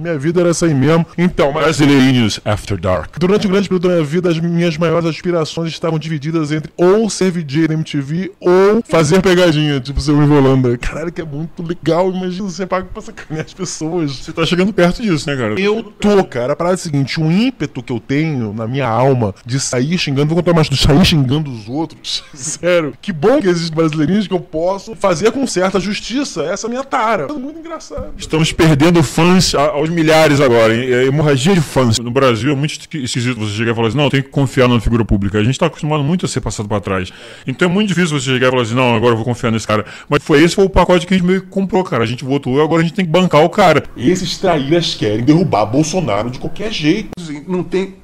Minha vida era essa aí mesmo. Então, Brasileirinhos After Dark. Durante o grande período da minha vida, as minhas maiores aspirações estavam divididas entre ou ser VJ na MTV ou fazer pegadinha, tipo seu Ivo Holanda. Caralho, que é muito legal. Imagina você paga pra sacanear as pessoas. Você tá chegando perto disso, né, cara? Eu tô, cara. A parada é a seguinte: o ímpeto que eu tenho na minha alma de sair xingando, vou contar mais, de sair xingando os outros. Sério. Que bom que existem brasileirinhos que eu posso fazer com certa justiça. Essa é a minha tara. É muito engraçado. Estamos perdendo fãs aos milhares agora? É hemorragia de fãs. No Brasil é muito esqui- esquisito você chegar e falar assim, não, tem que confiar na figura pública. A gente tá acostumado muito a ser passado pra trás. Então é muito difícil você chegar e falar assim, não, agora eu vou confiar nesse cara. Mas foi esse foi o pacote que a gente meio que comprou, cara. A gente votou e agora a gente tem que bancar o cara. Esses traíras querem derrubar Bolsonaro de qualquer jeito. Não tem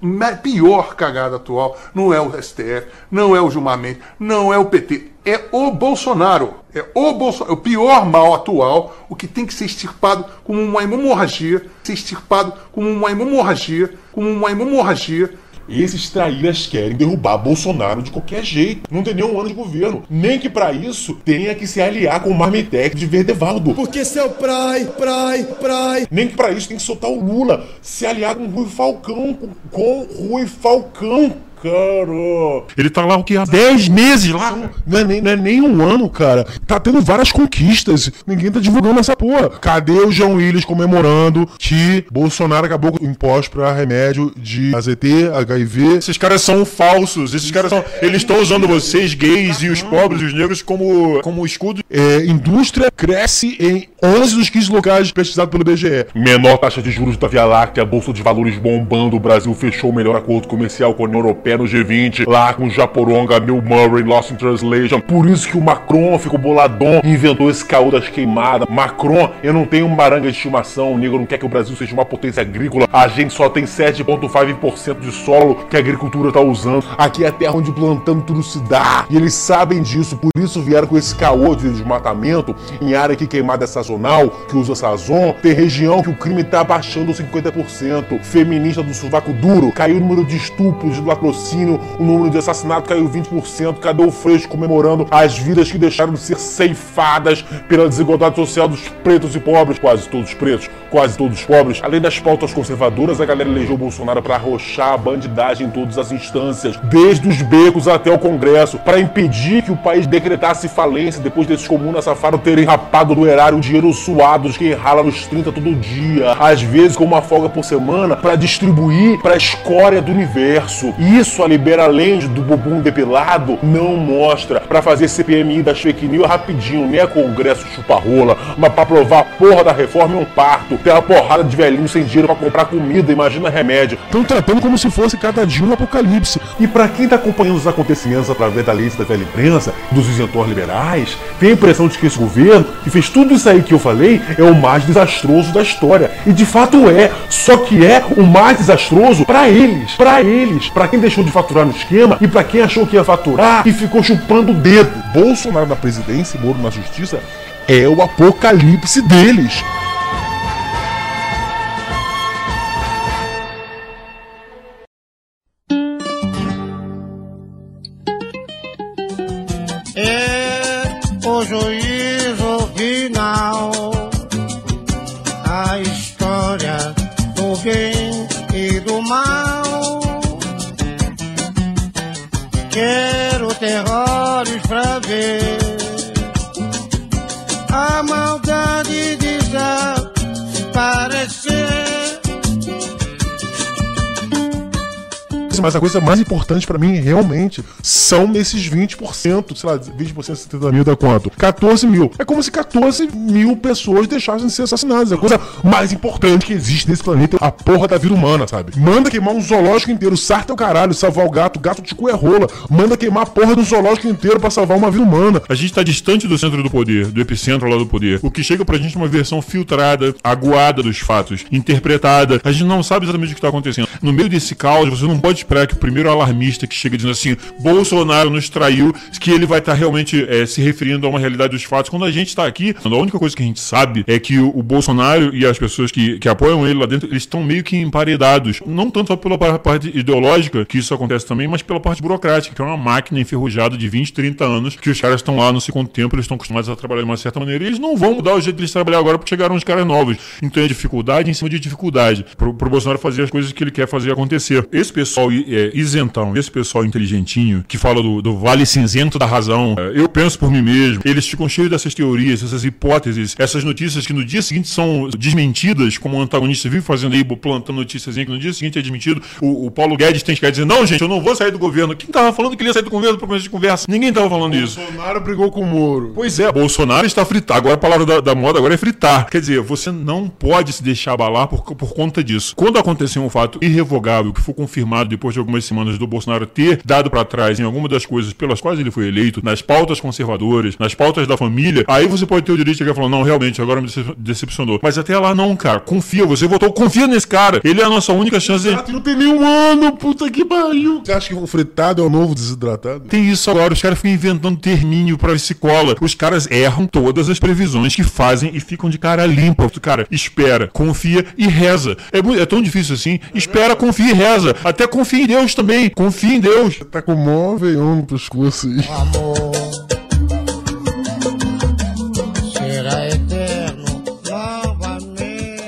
pior cagada atual. Não é o STF, não é o Gilmar Mendes, não é o PT. É o Bolsonaro. É o Bolsonaro. O pior mal atual, o que tem que ser extirpado como uma hemorragia, ser extirpado como uma hemorragia, como uma hemorragia. Esses traíras querem derrubar Bolsonaro de qualquer jeito. Não tem nenhum ano de governo. Nem que pra isso tenha que se aliar com o Marmitec de Verdevaldo. Porque seu prai, prai, prai. Nem que pra isso tem que soltar o Lula. Se aliar com o Rui Falcão. Com, com Rui Falcão. Cara. Ele tá lá o que? Há 10 meses lá? Não é, nem, não é nem um ano, cara. Tá tendo várias conquistas. Ninguém tá divulgando essa porra. Cadê o João Willis comemorando que Bolsonaro acabou com imposto pra remédio de AZT, HIV? Esses caras são falsos. Esses caras são. Eles estão usando vocês, gays e os pobres e os negros, como, como escudo. É, indústria cresce em 11 dos 15 locais pesquisados pelo BGE. Menor taxa de juros da Via Láctea, Bolsa de Valores bombando. O Brasil fechou o melhor acordo comercial com a União Europeia no G20. Lá com Japoronga, Bill Murray, Lost in Translation. Por isso que o Macron ficou boladão e inventou esse caô das queimadas. Macron, eu não tenho maranga de estimação. O negro não quer que o Brasil seja uma potência agrícola. A gente só tem 7,5% de solo que a agricultura tá usando. Aqui é a terra onde plantando tudo se dá. E eles sabem disso, por isso vieram com esse caô de desmatamento em área que queimada é sazonal, que usa sazon. Tem região que o crime tá abaixando 50%. Feminista do sovaco duro, caiu o número de estupros, de latrocínio, o número de assassinatos caiu 20%. Cadê o Freixo comemorando as vidas que deixaram de ser ceifadas pela desigualdade social dos pretos e pobres? Quase todos pretos, quase todos pobres. Além das pautas conservadoras, a galera elegeu Bolsonaro para arrochar a bandidagem em todas as instâncias, desde os becos até o Congresso, para impedir que o país decretasse falência depois desses comunas safados terem rapado do erário o dinheiro suado de quem rala nos 30 todo dia, às vezes com uma folga por semana, para distribuir para a escória do universo. Isso a Liberaland do bumbum depilado não mostra. Para fazer CPMI das fake news rapidinho, nem é congresso chupa-rola, mas para aprovar a porra da reforma é um parto. Tem uma porrada de velhinho sem dinheiro para comprar comida, imagina remédio. Estão tratando como se fosse cada dia um apocalipse. E para quem tá acompanhando os acontecimentos através da lista da velha imprensa, dos isentores liberais, tem a impressão de que esse governo, que fez tudo isso aí que eu falei, é o mais desastroso da história. E de fato é. Só que é o mais desastroso para eles. Para eles. Para quem deixou de faturar no esquema e para quem achou que ia faturar e ficou chupando o dedo. Bolsonaro na presidência e Moro na justiça é o apocalipse deles. É o juízo final. Quero mas a coisa mais importante pra mim, realmente, são esses 20%, sei lá, 20% de 70 mil dá quanto? 14 mil. É como se 14 mil pessoas deixassem de ser assassinadas. É a coisa mais importante que existe nesse planeta, a porra da vida humana, sabe? Manda queimar um zoológico inteiro, sarta é o caralho, salvar o gato, gato de cu é rola. Manda queimar a porra do zoológico inteiro pra salvar uma vida humana. A gente tá distante do centro do poder, do epicentro lá do poder. O que chega pra gente é uma versão filtrada, aguada dos fatos, interpretada. A gente não sabe exatamente o que tá acontecendo. No meio desse caos, você não pode esperar que o primeiro alarmista que chega dizendo assim, Bolsonaro nos traiu, que ele vai estar realmente é, se referindo a uma realidade dos fatos. Quando a gente tá aqui, a única coisa que a gente sabe é que o, o Bolsonaro e as pessoas que, que apoiam ele lá dentro, eles estão meio que emparedados. Não tanto só pela parte ideológica, que isso acontece também, mas pela parte burocrática, que é uma máquina enferrujada de 20, 30 anos, que os caras estão lá não sei quanto tempo, eles estão acostumados a trabalhar de uma certa maneira, e eles não vão mudar o jeito de eles trabalhar agora porque chegaram uns caras novos. Então é dificuldade em cima de dificuldade pro, pro Bolsonaro fazer as coisas que ele quer fazer acontecer. Esse pessoal é, isentão, esse pessoal inteligentinho, que fala do, do vale cinzento da razão, é, eu penso por mim mesmo, eles ficam cheios dessas teorias, essas hipóteses, essas notícias que no dia seguinte são desmentidas, como o antagonista vive fazendo aí, plantando notícias que no dia seguinte é desmentido. O, o Paulo Guedes tem que dizer, não, gente, eu não vou sair do governo. Quem tava falando que ele ia sair do governo para começo de conversa? Ninguém tava falando isso. Bolsonaro brigou com o Moro. Pois é, Bolsonaro está fritado. Agora a palavra da, da, moda agora é fritar. Quer dizer, você não pode se deixar abalar por, por conta disso. Quando aconteceu um fato irrevogável que foi confirmado depois de algumas semanas do Bolsonaro ter dado para trás em alguma das coisas pelas quais ele foi eleito, nas pautas conservadoras, nas pautas da família, aí você pode ter o direito de chegar e falar, não, realmente, agora me decepcionou. Mas até lá não, cara. Confia, você votou, confia nesse cara. Ele é a nossa única chance de... Não tem nenhum ano, puta que pariu. Você acha que o fritado é o novo desidratado? Tem isso agora, os caras ficam inventando termínio pra escola. Os caras erram todas as previsões que fazem e ficam de cara limpa. Cara, espera, confia e reza. É, é tão difícil assim. Espera, confia e reza. Até confia em Deus também. Confia em Deus. Você tá com o maior veião no pescoço aí. Amor será eterno novamente.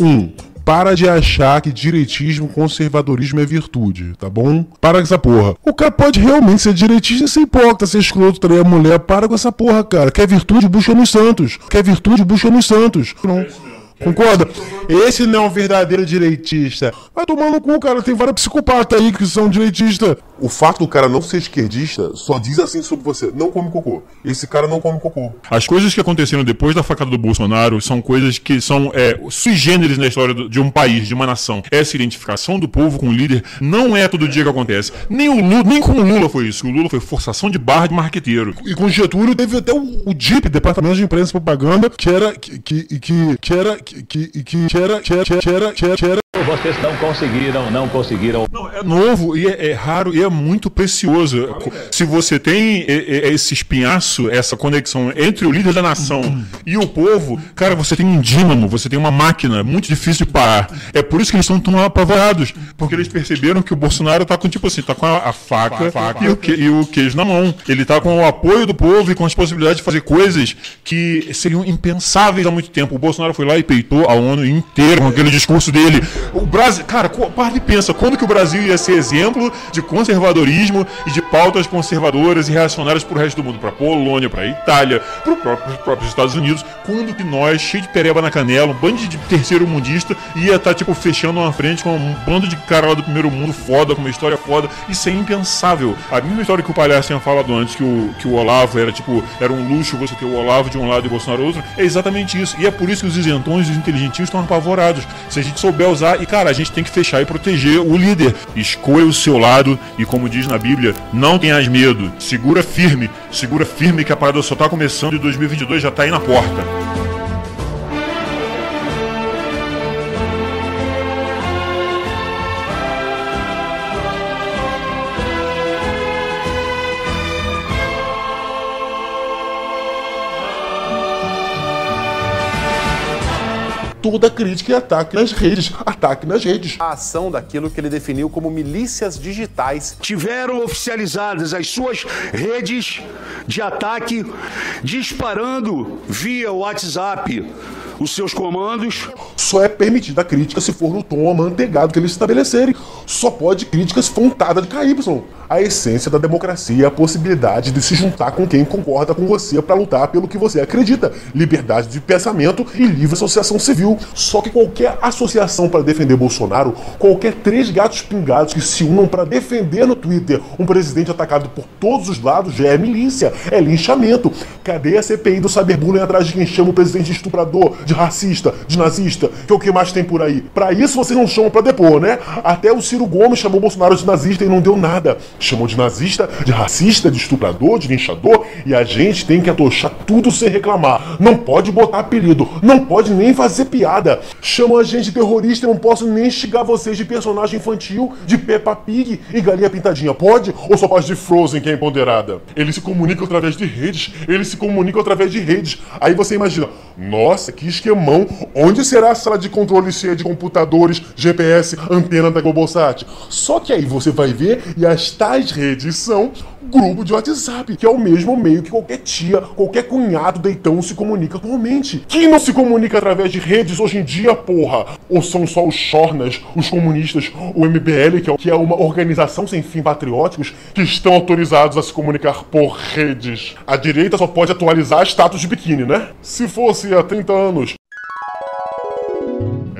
Um, para de achar que direitismo, conservadorismo é virtude, tá bom? Para com essa porra. O cara pode realmente ser direitista e ser hipócrita, ser escroto, trair a mulher. Para com essa porra, cara. Quer virtude, bucha nos santos. Quer virtude, bucha nos santos. Não. Concorda? Esse não é um verdadeiro direitista. Vai tomar no cu, cara. Tem vários psicopatas aí que são direitistas. O fato do cara não ser esquerdista só diz assim sobre você: não come cocô. Esse cara não come cocô. As coisas que aconteceram depois da facada do Bolsonaro são coisas que são é, sui generis na história de um país, de uma nação. Essa identificação do povo com o líder não é todo dia que acontece. Nem o Lula, nem com o Lula foi isso. O Lula foi forçação de barra de marqueteiro. E com o Getúlio teve até o, o DIP, Departamento de Imprensa e Propaganda, que era que, que, que, que era que, que, que, que era que era que era que era, que era Vocês não conseguiram, não conseguiram. Não, é novo e é, é raro e é muito precioso. Se você tem é, é, esse espinhaço, essa conexão entre o líder da nação e o povo, cara, você tem um dínamo, você tem uma máquina muito difícil de parar. É por isso que eles estão tão apavorados, porque eles perceberam que o Bolsonaro tá com tipo assim, tá com a, a faca, Faca. E, o que- e o queijo na mão. Ele tá com o apoio do povo e com as possibilidades de fazer coisas que seriam impensáveis há muito tempo. O Bolsonaro foi lá e peitou a ONU inteira com aquele discurso dele. O Brasil, cara, para e pensa, quando que o Brasil ia ser exemplo de conservadorismo e de pautas conservadoras e reacionárias pro resto do mundo, pra Polônia, pra Itália, pro próprio, pros próprios Estados Unidos, quando que nós, cheio de pereba na canela, um bando de terceiro mundista, ia estar, tipo, fechando uma frente com um bando de cara lá do primeiro mundo foda, com uma história foda, isso é impensável. A mesma história que o palhaço tinha falado antes, que o, que o Olavo era, tipo, era um luxo você ter o Olavo de um lado e o Bolsonaro do outro, é exatamente isso. E é por isso que os isentões e os inteligentinhos estão apavorados. Se a gente souber usar, cara, a gente tem que fechar e proteger o líder. Escolha o seu lado e, como diz na Bíblia, não tenhas medo. Segura firme, segura firme que a parada só tá começando e 2022 já tá aí na porta. Toda crítica e ataque nas redes. Ataque nas redes. a ação daquilo que ele definiu como milícias digitais. Tiveram oficializadas as suas redes de ataque, disparando via WhatsApp os seus comandos. Só é permitida a crítica se for no tom amanteigado que eles estabelecerem. Só pode crítica se for de KY. A essência da democracia é a possibilidade de se juntar com quem concorda com você para lutar pelo que você acredita. Liberdade de pensamento e livre associação civil. Só que qualquer associação para defender Bolsonaro, qualquer três gatos pingados que se unam para defender no Twitter um presidente atacado por todos os lados já é milícia, é linchamento. Cadê a CPI do cyberbullying atrás de quem chama o presidente de estuprador, de racista, de nazista, que é o que mais tem por aí? Para isso vocês não chamam para depor, né? Até o Ciro Gomes chamou Bolsonaro de nazista e não deu nada. Chamou de nazista, de racista, de estuprador, de linchador e a gente tem que atochar tudo sem reclamar. Não pode botar apelido, não pode nem fazer piada. Chamam a gente de terrorista, eu não posso nem xingar vocês de personagem infantil, de Peppa Pig e galinha pintadinha. Pode? Ou só pode de Frozen, que é empoderada? Eles se comunicam através de redes, eles se comunicam através de redes. Aí você imagina, nossa, que esquemão. Onde será a sala de controle cheia de computadores, GPS, antena da Globosat? Só que aí você vai ver e as tais redes são grupo de WhatsApp, que é o mesmo meio que qualquer tia, qualquer cunhado deitão se comunica atualmente. Quem não se comunica através de redes hoje em dia, porra? Ou são só os chornas, os comunistas, o MBL, que é, que é uma organização sem fim patrióticos, que estão autorizados a se comunicar por redes? A direita só pode atualizar status de biquíni, né? Se fosse há 30 anos,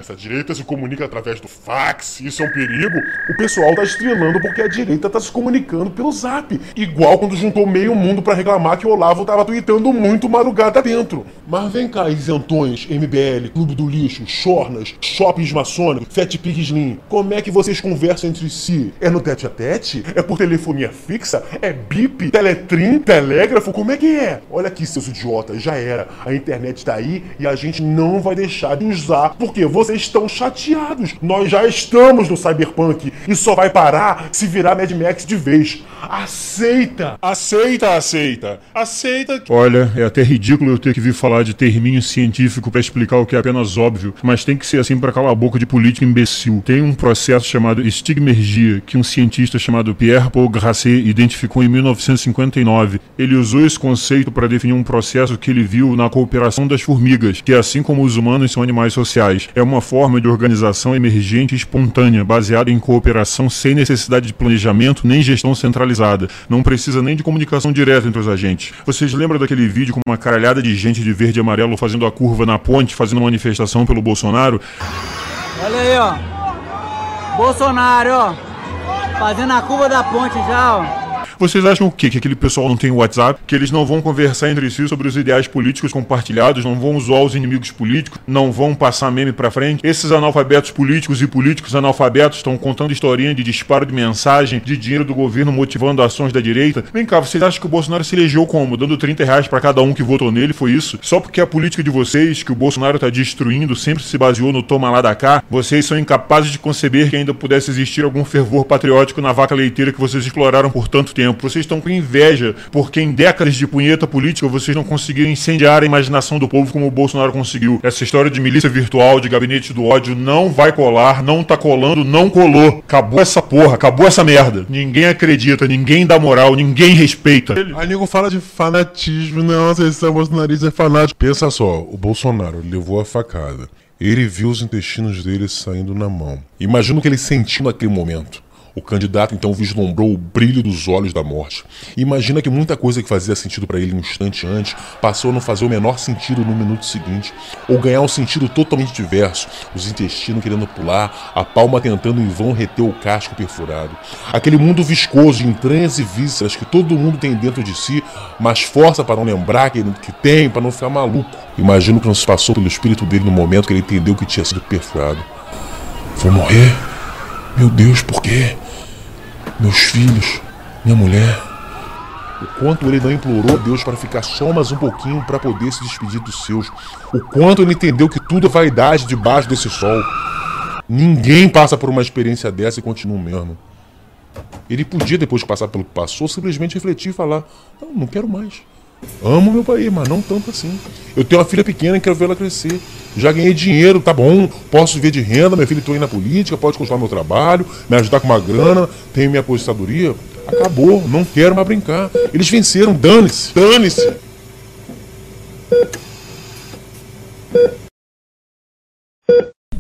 essa direita se comunica através do fax, isso é um perigo. O pessoal tá estrelando porque a direita tá se comunicando pelo zap. Igual quando juntou meio mundo para reclamar que o Olavo tava tweetando muito madrugada dentro. Mas vem cá, isentões, MBL, Clube do Lixo, Chornas, Shoppings Maçônicos, Fat Pig Slim. Como é que vocês conversam entre si? É no tete a tete? É por telefonia fixa? É bip? Teletrim? Telégrafo? Como é que é? Olha aqui, seus idiotas, já era. A internet tá aí e a gente não vai deixar de usar. Porque vocês estão chateados. Nós já estamos no Cyberpunk e só vai parar se virar Mad Max de vez. Aceita! Aceita, aceita, aceita. Olha, é até ridículo eu ter que vir falar de terminho científico para explicar o que é apenas óbvio, mas tem que ser assim para calar a boca de político imbecil. Tem um processo chamado estigmergia que um cientista chamado Pierre Paul Grasset identificou em 1959. Ele usou esse conceito para definir um processo que ele viu na cooperação das formigas, que assim como os humanos são animais sociais, é uma forma de organização emergente e espontânea, baseada em cooperação sem necessidade de planejamento nem gestão centralizada. Não precisa nem de comunicação direta entre os agentes. Vocês lembram daquele vídeo com uma caralhada de gente de verde e amarelo fazendo a curva na ponte, fazendo manifestação pelo Bolsonaro? Olha aí, ó. Bolsonaro, ó. Fazendo a curva da ponte já, ó. Vocês acham o quê? Que aquele pessoal não tem WhatsApp? Que eles não vão conversar entre si sobre os ideais políticos compartilhados? Não vão zoar os inimigos políticos? Não vão passar meme pra frente? Esses analfabetos políticos e políticos analfabetos estão contando historinha de disparo de mensagem, de dinheiro do governo motivando ações da direita? Vem cá, vocês acham que o Bolsonaro se elegeu como? Dando 30 reais pra cada um que votou nele? Foi isso? Só porque a política de vocês, que o Bolsonaro tá destruindo, sempre se baseou no toma lá da cá, vocês são incapazes de conceber que ainda pudesse existir algum fervor patriótico na vaca leiteira que vocês exploraram por tanto tempo. Vocês estão com inveja, porque em décadas de punheta política vocês não conseguiram incendiar a imaginação do povo como o Bolsonaro conseguiu. Essa história de milícia virtual, de gabinete do ódio, não vai colar, não tá colando, não colou. Acabou essa porra, acabou essa merda. Ninguém acredita, ninguém dá moral, ninguém respeita. Aí nego fala de fanatismo, não, vocês são bolsonaristas fanáticos. Pensa só, o Bolsonaro levou a facada. Ele viu os intestinos dele saindo na mão. Imagina o que ele sentiu naquele momento. O candidato então vislumbrou o brilho dos olhos da morte. Imagina que muita coisa que fazia sentido para ele um instante antes passou a não fazer o menor sentido no minuto seguinte, ou ganhar um sentido totalmente diverso, os intestinos querendo pular, a palma tentando em vão reter o casco perfurado. Aquele mundo viscoso de entranhas e vísceras que todo mundo tem dentro de si, mas força para não lembrar que, que tem, para não ficar maluco. Imagino que não se passou pelo espírito dele no momento que ele entendeu que tinha sido perfurado. Vou morrer? Meu Deus, por quê? Meus filhos, minha mulher. O quanto ele não implorou a Deus para ficar só mais um pouquinho para poder se despedir dos seus. O quanto ele entendeu que tudo é vaidade debaixo desse sol. Ninguém passa por uma experiência dessa e continua o mesmo. Ele podia, depois de passar pelo que passou, simplesmente refletir e falar: Não, não quero mais. Amo meu país, mas não tanto assim. Eu tenho uma filha pequena e quero ver ela crescer. Já ganhei dinheiro, tá bom. Posso viver de renda, minha filha entrou aí na política, pode continuar meu trabalho, me ajudar com uma grana, tenho minha aposentadoria. Acabou, não quero mais brincar. Eles venceram, dane-se, dane-se.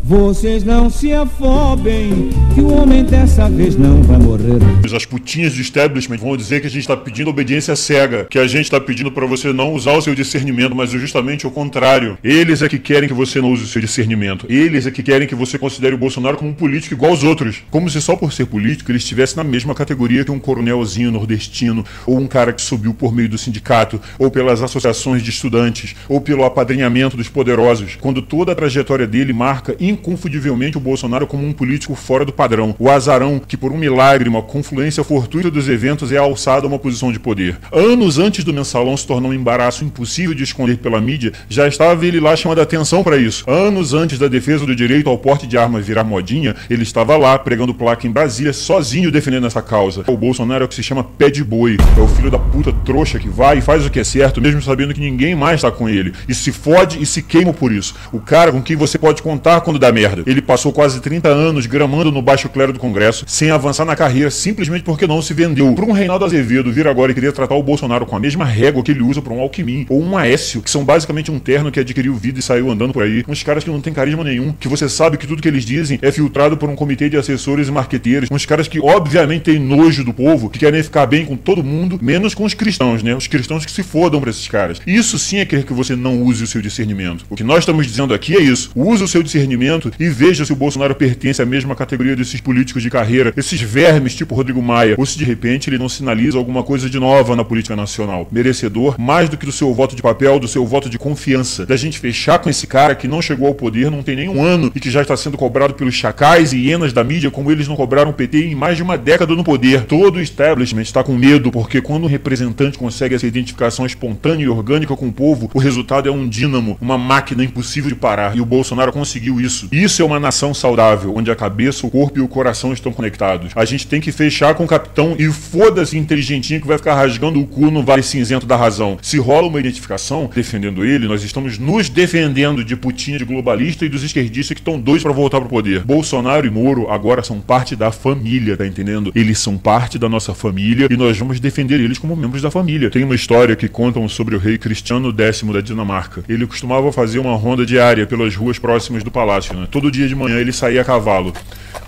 Vocês não se afobem, que o homem dessa vez não vai morrer. As putinhas do establishment vão dizer que a gente está pedindo obediência cega, que a gente está pedindo para você não usar o seu discernimento, mas é justamente o contrário. Eles é que querem que você não use o seu discernimento. Eles é que querem que você considere o Bolsonaro como um político igual aos outros. Como se só por ser político ele estivesse na mesma categoria que um coronelzinho nordestino, ou um cara que subiu por meio do sindicato, ou pelas associações de estudantes, ou pelo apadrinhamento dos poderosos, quando toda a trajetória dele marca inconfundivelmente o Bolsonaro como um político fora do padrão. O azarão que, por um milagre, uma confluência fortuita dos eventos, é alçado a uma posição de poder. Anos antes do mensalão se tornar um embaraço impossível de esconder pela mídia, já estava ele lá chamando a atenção para isso. Anos antes da defesa do direito ao porte de armas virar modinha, ele estava lá pregando placa em Brasília, sozinho defendendo essa causa. O Bolsonaro é o que se chama pé de boi. É o filho da puta trouxa que vai e faz o que é certo, mesmo sabendo que ninguém mais está com ele. E se fode e se queima por isso. O cara com quem você pode contar quando dá merda. Ele passou quase 30 anos gramando no baixo clero do Congresso, sem avançar na carreira, simplesmente porque não se vendeu. Para um Reinaldo Azevedo vir agora e querer tratar o Bolsonaro com a mesma régua que ele usa para um Alckmin ou um Aécio, que são basicamente um terno que adquiriu vida e saiu andando por aí, uns caras que não têm carisma nenhum, que você sabe que tudo que eles dizem é filtrado por um comitê de assessores e marqueteiros, uns caras que obviamente têm nojo do povo, que querem ficar bem com todo mundo, menos com os cristãos, né? Os cristãos que se fodam para esses caras. Isso sim é querer que você não use o seu discernimento. O que nós estamos dizendo aqui é isso. Use o seu discernimento e veja se o Bolsonaro pertence à mesma categoria desses políticos de carreira, esses vermes tipo Rodrigo Maia, ou se de repente ele não sinaliza alguma coisa de nova na política nacional. Merecedor mais do que do seu voto de papel, do seu voto de confiança. Da gente fechar com esse cara que não chegou ao poder, não tem nenhum ano e que já está sendo cobrado pelos chacais e hienas da mídia como eles não cobraram o PT em mais de uma década no poder. Todo o establishment está com medo porque quando um representante consegue essa identificação espontânea e orgânica com o povo, o resultado é um dínamo, uma máquina impossível de parar. E o Bolsonaro conseguiu isso. Isso é uma nação saudável, onde a cabeça, o corpo e o coração estão conectados. A gente tem que fechar com o capitão e foda-se inteligentinho que vai ficar rasgando o cu no vale cinzento da razão. Se rola uma identificação defendendo ele, nós estamos nos defendendo de putinha de globalista e dos esquerdistas que estão doidos para voltar pro poder. Bolsonaro e Moro agora são parte da família, tá entendendo? Eles são parte da nossa família e nós vamos defender eles como membros da família. Tem uma história que contam sobre o rei Cristiano X da Dinamarca. Ele costumava fazer uma ronda diária pelas ruas próximas do palácio, né? Todo dia de manhã ele saía a cavalo.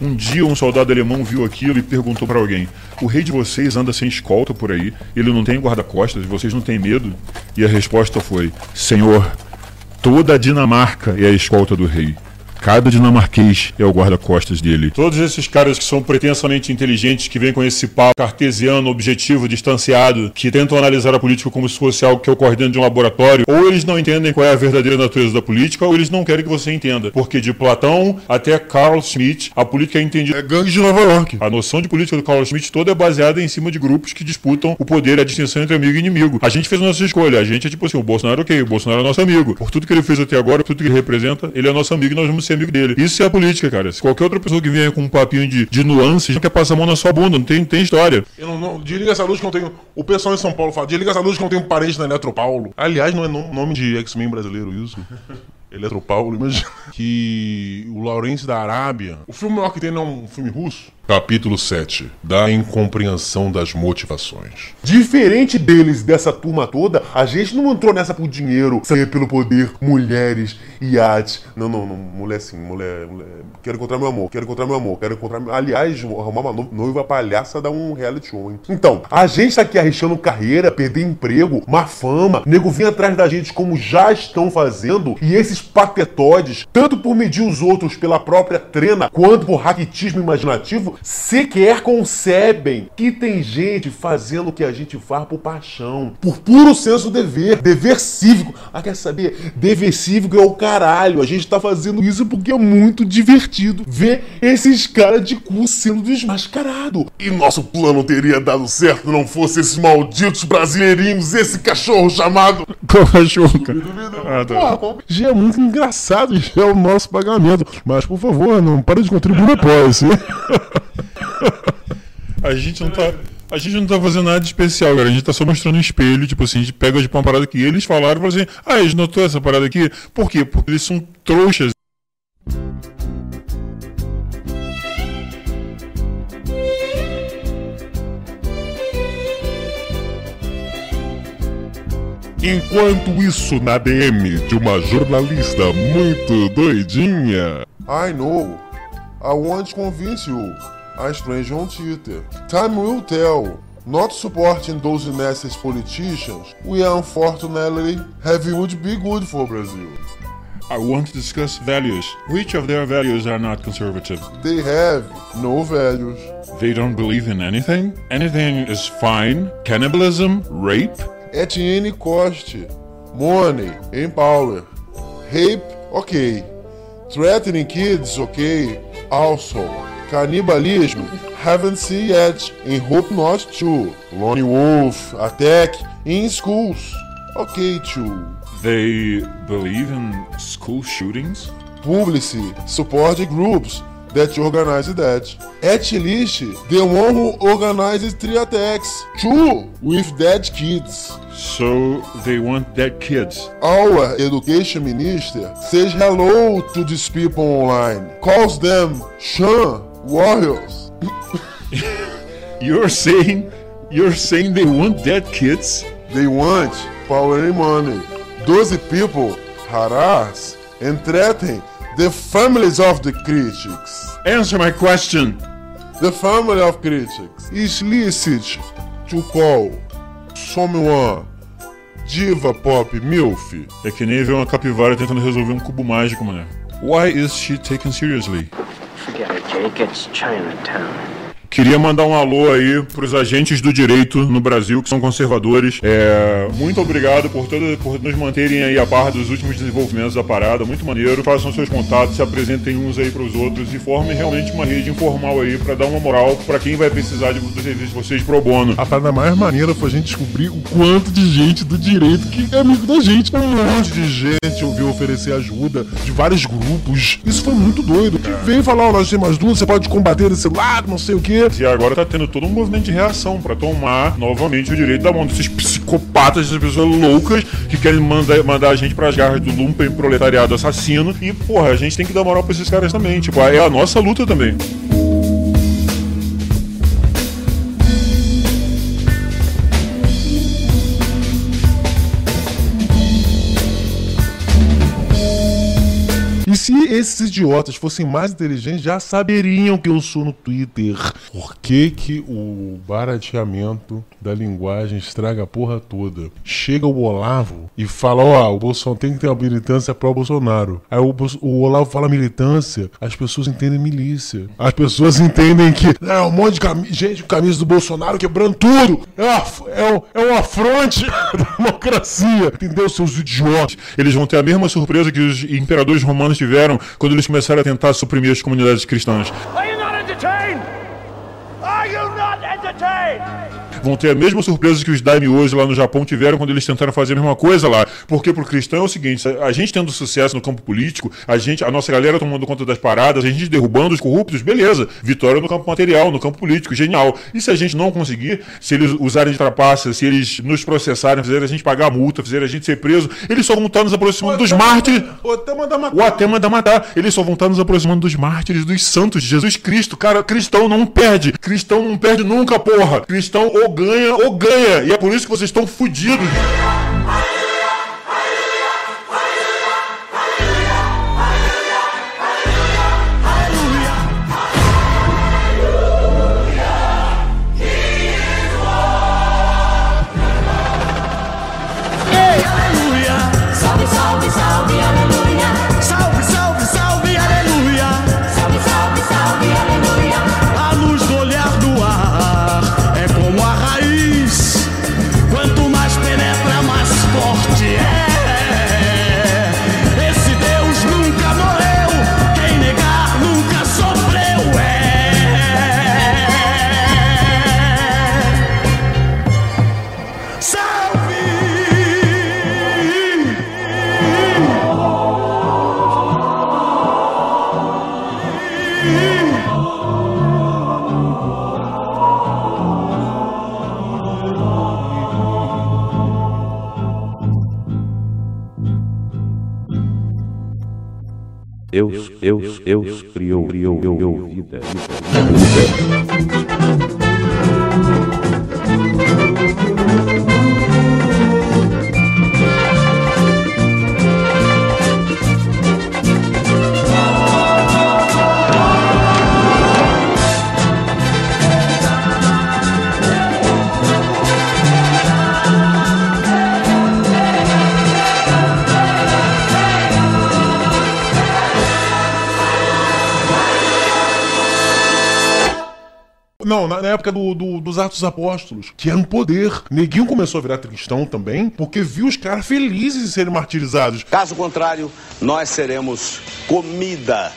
Um dia um soldado alemão viu aquilo e perguntou para alguém: "O rei de vocês anda sem escolta por aí? Ele não tem guarda-costas? Vocês não têm medo?" E a resposta foi: "Senhor, toda a Dinamarca é a escolta do rei." Cada dinamarquês é o guarda-costas dele. Todos esses caras que são pretensamente inteligentes, que vêm com esse papo cartesiano, objetivo, distanciado, que tentam analisar a política como se fosse algo que ocorre dentro de um laboratório, ou eles não entendem qual é a verdadeira natureza da política, ou eles não querem que você entenda. Porque de Platão até Carl Schmitt, a política é entendida. É gangue de Nova York. A noção de política do Carl Schmitt toda é baseada em cima de grupos que disputam o poder e a distinção entre amigo e inimigo. A gente fez a nossa escolha. A gente é tipo assim: o Bolsonaro, ok, o Bolsonaro é nosso amigo. Por tudo que ele fez até agora, por tudo que ele representa, ele é nosso amigo e nós vamos ser dele. Isso é a política, cara. Se qualquer outra pessoa que vier com um papinho de, de nuances, já quer passar a mão na sua bunda, não tem, tem história. Eu não, não, desliga essa luz que eu tenho. O pessoal em São Paulo fala, desliga essa luz que eu tenho parente na Eletropaulo. Aliás, não é no- nome de X-Men brasileiro isso. Eletropaulo, imagina. Que o Laurence da Arábia. O filme maior que tem não é um filme russo? Capítulo 7 Da incompreensão das motivações. Diferente deles, dessa turma toda, a gente não entrou nessa por dinheiro, sair pelo poder, mulheres, iates. Não, não, não, mulher sim, mulher, mulher. Quero encontrar meu amor, quero encontrar meu amor, quero encontrar meu. Aliás, arrumar uma no- noiva palhaça dá um reality show, hein? Então, a gente tá aqui arriscando carreira, perder emprego, má fama, nego vir atrás da gente como já estão fazendo, e esses patetodes, tanto por medir os outros pela própria trena, quanto por raquitismo imaginativo, sequer concebem que tem gente fazendo o que a gente faz por paixão, por puro senso de dever, dever cívico. Ah, quer saber? Dever cívico é o caralho. A gente tá fazendo isso porque é muito divertido ver esses caras de cu sendo desmascarado. E nosso plano teria dado certo se não fosse esses malditos brasileirinhos, esse cachorro chamado. Qual cachorro, cara? Ah, tá. Porra, muito engraçado, já é o nosso pagamento. Mas, por favor, não para de contribuir apoia-se. A gente não tá. A gente não tá fazendo nada de especial, cara. A gente tá só mostrando um espelho, tipo assim, a gente pega de uma parada que eles falaram e fala assim, ah, eles notou essa parada aqui? Por quê? Porque eles são trouxas. Enquanto isso, na DM de uma jornalista muito doidinha. I know. I won't convince you. A stranger on Twitter. Time will tell. Not supporting those necessary politicians, we unfortunately have would be good for Brazil. I want to discuss values. Which of their values are not conservative? They have no values. They don't believe in anything? Anything is fine? Cannibalism? Rape? At any cost. Money, and power. Rape, okay. Threatening kids, okay. Also, cannibalism, haven't seen yet and hope not to. Lone wolf, attack in schools, okay too. They believe in school shootings? Publicly, support groups that organize that. At least, the one who organizes three attacks. Two, with dead kids. So they want dead kids. Our education minister says hello to these people online. Calls them Shan warriors. You're saying you're saying they want dead kids? They want power and money. Those people harass and threaten the families of the critics. Answer my question. The family of critics is licit to call someone diva pop milf. É que nem ver uma capivara tentando resolver um cubo mágico, mano. Why is she taken seriously? Forget it, Jake. It's Chinatown. Queria mandar um alô aí pros agentes do direito no Brasil, que são conservadores. É, muito obrigado por, todo, por nos manterem aí a par dos últimos desenvolvimentos da parada. Muito maneiro. Façam seus contatos, se apresentem uns aí pros outros e formem realmente uma rede informal aí pra dar uma moral pra quem vai precisar de, do serviço de vocês pro bono. A parada mais maneira foi a gente descobrir o quanto de gente do direito que é amigo da gente. Um monte de gente ouviu oferecer ajuda de vários grupos. Isso foi muito doido. Que vem falar, nós temos mais duas, você pode combater desse lado, não sei o quê. E agora tá tendo todo um movimento de reação pra tomar novamente o direito da mão desses psicopatas, essas pessoas loucas que querem mandar, mandar a gente pras garras do lumpen proletariado assassino. E, porra, a gente tem que dar moral pra esses caras também. Tipo, é a nossa luta também. Esses idiotas fossem mais inteligentes, já saberiam que eu sou no Twitter. Por que, que o barateamento da linguagem estraga a porra toda? Chega o Olavo e fala: Ó, o Bolsonaro tem que ter uma militância pró-Bolsonaro. Aí o, o Olavo fala militância, as pessoas entendem milícia. As pessoas entendem que é um monte de gente com camisa do Bolsonaro quebrando tudo. É, uma, é, um, é um afronte à democracia. Entendeu, seus idiotas? Eles vão ter a mesma surpresa que os imperadores romanos tiveram quando eles começaram a tentar suprimir as comunidades cristãs. Are you not entertained? Are you not entertained? Vão ter a mesma surpresa que os daimyos lá no Japão tiveram quando eles tentaram fazer a mesma coisa lá. Porque pro cristão é o seguinte, a gente tendo sucesso no campo político, a gente, a nossa galera tomando conta das paradas, a gente derrubando os corruptos, beleza. Vitória no campo material, no campo político, genial. E se a gente não conseguir, se eles usarem de trapaça, se eles nos processarem, fizerem a gente pagar a multa, fizerem a gente ser preso, eles só vão estar nos aproximando dos mártires. Ou até mandar matar. Ou até mandar matar. Eles só vão estar nos aproximando dos mártires, dos santos de Jesus Cristo. Cara, cristão não perde. Cristão não perde nunca, porra. Cristão ou ganha ou ganha. E é por isso que vocês estão fudidos. Deus, Deus, Deus criou, criou, criou vida. Não, na, na época do, do- dos Atos Apóstolos, que era um poder. Neguinho começou a virar cristão também, porque viu os caras felizes em serem martirizados. Caso contrário, nós seremos comida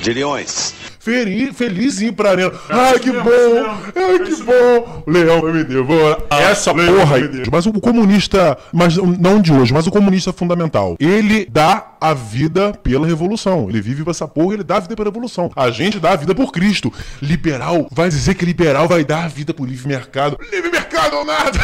de leões. Feri, feliz em ir pra arena. Ai, que bom! Ai, que bom! O leão vai me devorar. Essa porra aí. Mas o comunista, mas não de hoje, mas o comunista fundamental. Ele dá a vida pela revolução. Ele vive pra essa porra, ele dá a vida pela revolução. A gente dá a vida por Cristo. Liberal vai dizer que liberal vai dar a vida pro livre mercado. Livre mercado ou nada!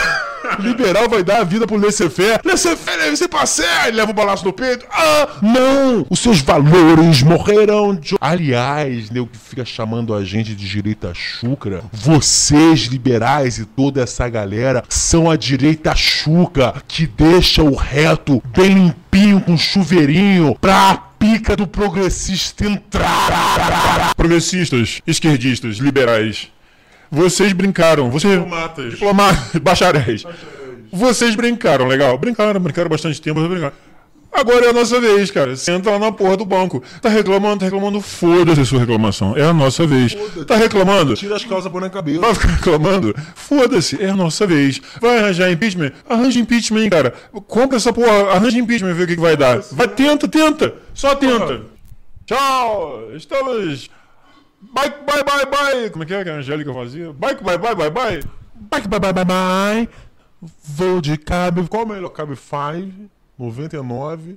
Liberal vai dar a vida pro laissez-faire. Laissez-faire deve ser passear. Ele leva o balaço no peito. Ah, não! Os seus valores morrerão de... Aliás, nego que fica chamando a gente de direita chucra, vocês liberais e toda essa galera são a direita chuca que deixa o reto bem limpinho com chuveirinho pra pica do progressista entrar. Progressistas, esquerdistas, liberais. Vocês brincaram. Vocês... Diplomatas. Diplomatas, bacharéis. Vocês brincaram, legal. Brincaram, brincaram bastante tempo, brincaram. Agora é a nossa vez, cara. Senta lá na porra do banco. Tá reclamando, tá reclamando. Foda-se a sua reclamação. É a nossa vez. Tá reclamando? Tira as calças, põe na cabeça. Vai ficar reclamando? Foda-se, é a nossa vez. Vai arranjar impeachment? Arranja impeachment, cara. Compra essa porra, arranja impeachment, vê o que, que vai dar. Vai, tenta, tenta. Só tenta. Tchau. Estamos. Bye, bye, bye, bye. Como é que é que a Angélica fazia? Bye, bye, bye, bye, bye. Bye, bye, bye, bye, bye. Vou de cabe. Qual é o melhor? Cabe 5, 99.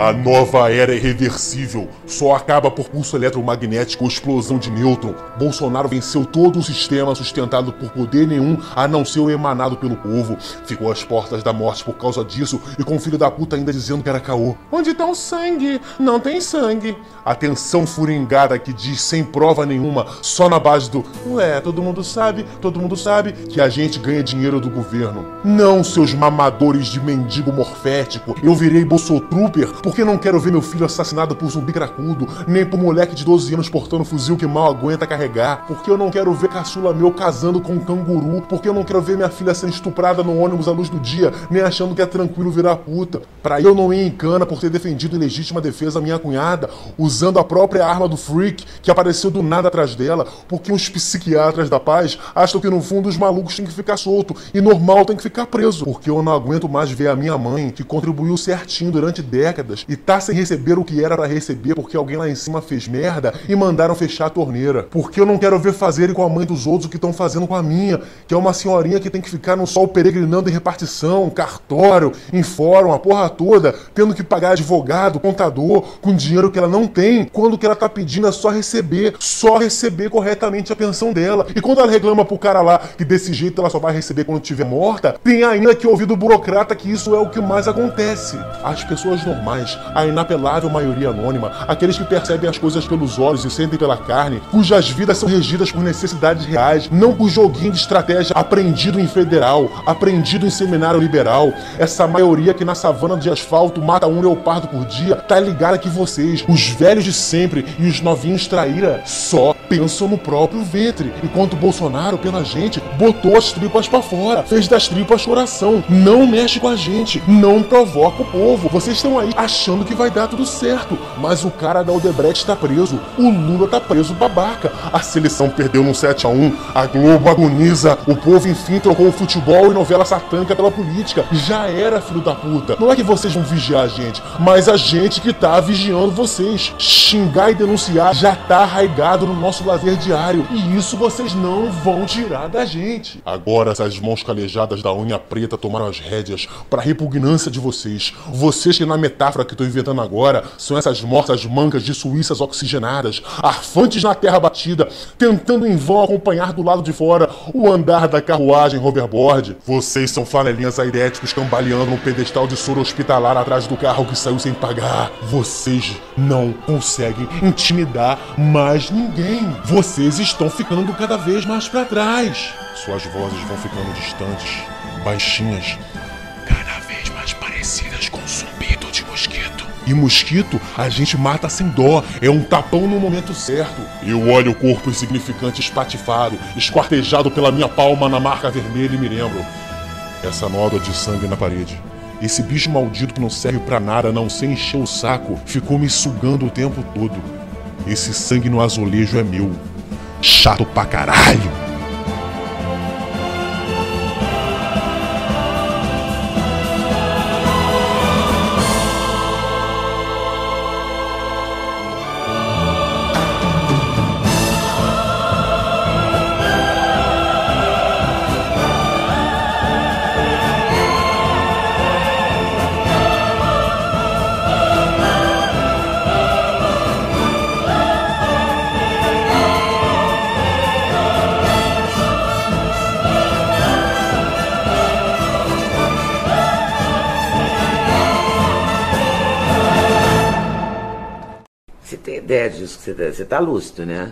A nova era é irreversível. Só acaba por pulso eletromagnético ou explosão de nêutron. Bolsonaro venceu todo o sistema sustentado por poder nenhum, a não ser o emanado pelo povo. Ficou às portas da morte por causa disso e com o filho da puta ainda dizendo que era caô. Onde tá o sangue? Não tem sangue. Atenção furingada que diz sem prova nenhuma, só na base do Ué, todo mundo sabe, todo mundo sabe que a gente ganha dinheiro do governo. Não, seus mamadores de mendigo morfético. Eu virei Bolsotrooper porque não quero ver meu filho assassinado por zumbi cracudo, nem por moleque de 12 anos portando fuzil que mal aguenta carregar, porque eu não quero ver caçula meu casando com um canguru, porque eu não quero ver minha filha sendo estuprada no ônibus à luz do dia, nem achando que é tranquilo virar puta. Pra eu não ir em cana por ter defendido em legítima defesa a minha cunhada, usando a própria arma do freak que apareceu do nada atrás dela, porque os psiquiatras da paz acham que no fundo os malucos têm que ficar solto e normal tem que ficar preso, porque eu não aguento mais ver a minha mãe, que contribuiu certinho durante décadas e tá sem receber o que era pra receber porque alguém lá em cima fez merda e mandaram fechar a torneira. Porque eu não quero ver fazerem com a mãe dos outros o que estão fazendo com a minha, que é uma senhorinha que tem que ficar no sol peregrinando em repartição, cartório, em fórum, a porra toda, tendo que pagar advogado, contador, com dinheiro que ela não tem, quando o que ela tá pedindo é só receber, só receber corretamente a pensão dela. E quando ela reclama pro cara lá que desse jeito ela só vai receber quando estiver morta, tem ainda que ouvir do burocrata que isso é o que mais acontece. As pessoas normais, a inapelável maioria anônima, aqueles que percebem as coisas pelos olhos e sentem pela carne, cujas vidas são regidas por necessidades reais, não por joguinho de estratégia aprendido em federal, aprendido em seminário liberal. Essa maioria que na savana de asfalto mata um leopardo por dia, tá ligada que vocês, os velhos de sempre e os novinhos traíra, só pensam no próprio ventre. Enquanto Bolsonaro, pela gente, botou as tripas pra fora, fez das tripas coração. Não mexe com a gente, não provoca o povo. Vocês estão aí achando que vai dar tudo certo, mas o cara da Odebrecht tá preso, o Lula tá preso babaca. A seleção perdeu no 7 a 1 a Globo agoniza, o povo enfim trocou o futebol e novela satânica pela política. Já era, filho da puta. Não é que vocês vão vigiar a gente, mas a gente que tá vigiando vocês. Xingar e denunciar já tá arraigado no nosso lazer diário. E isso vocês não vão tirar da gente. Agora essas mãos calejadas da unha preta tomaram as rédeas para repugnância de vocês. Vocês que na metáfora que tô inventando agora são essas mortas mancas de suíças oxigenadas, arfantes na terra batida, tentando em vão acompanhar do lado de fora o andar da carruagem hoverboard. Vocês são flanelinhas airéticos cambaleando no pedestal de soro hospitalar atrás do carro que saiu sem pagar. Vocês não conseguem intimidar mais ninguém. Vocês estão ficando cada vez mais para trás. Suas vozes vão ficando distantes, baixinhas, E mosquito a gente mata sem dó, é um tapão no momento certo. Eu olho o corpo insignificante espatifado, esquartejado pela minha palma na marca vermelha e me lembro. Essa nódoa de sangue na parede. Esse bicho maldito que não serve pra nada, não sei encher o saco, ficou me sugando o tempo todo. Esse sangue no azulejo é meu. Chato pra caralho! Ideia disso que você tá, você tá lúcido, né?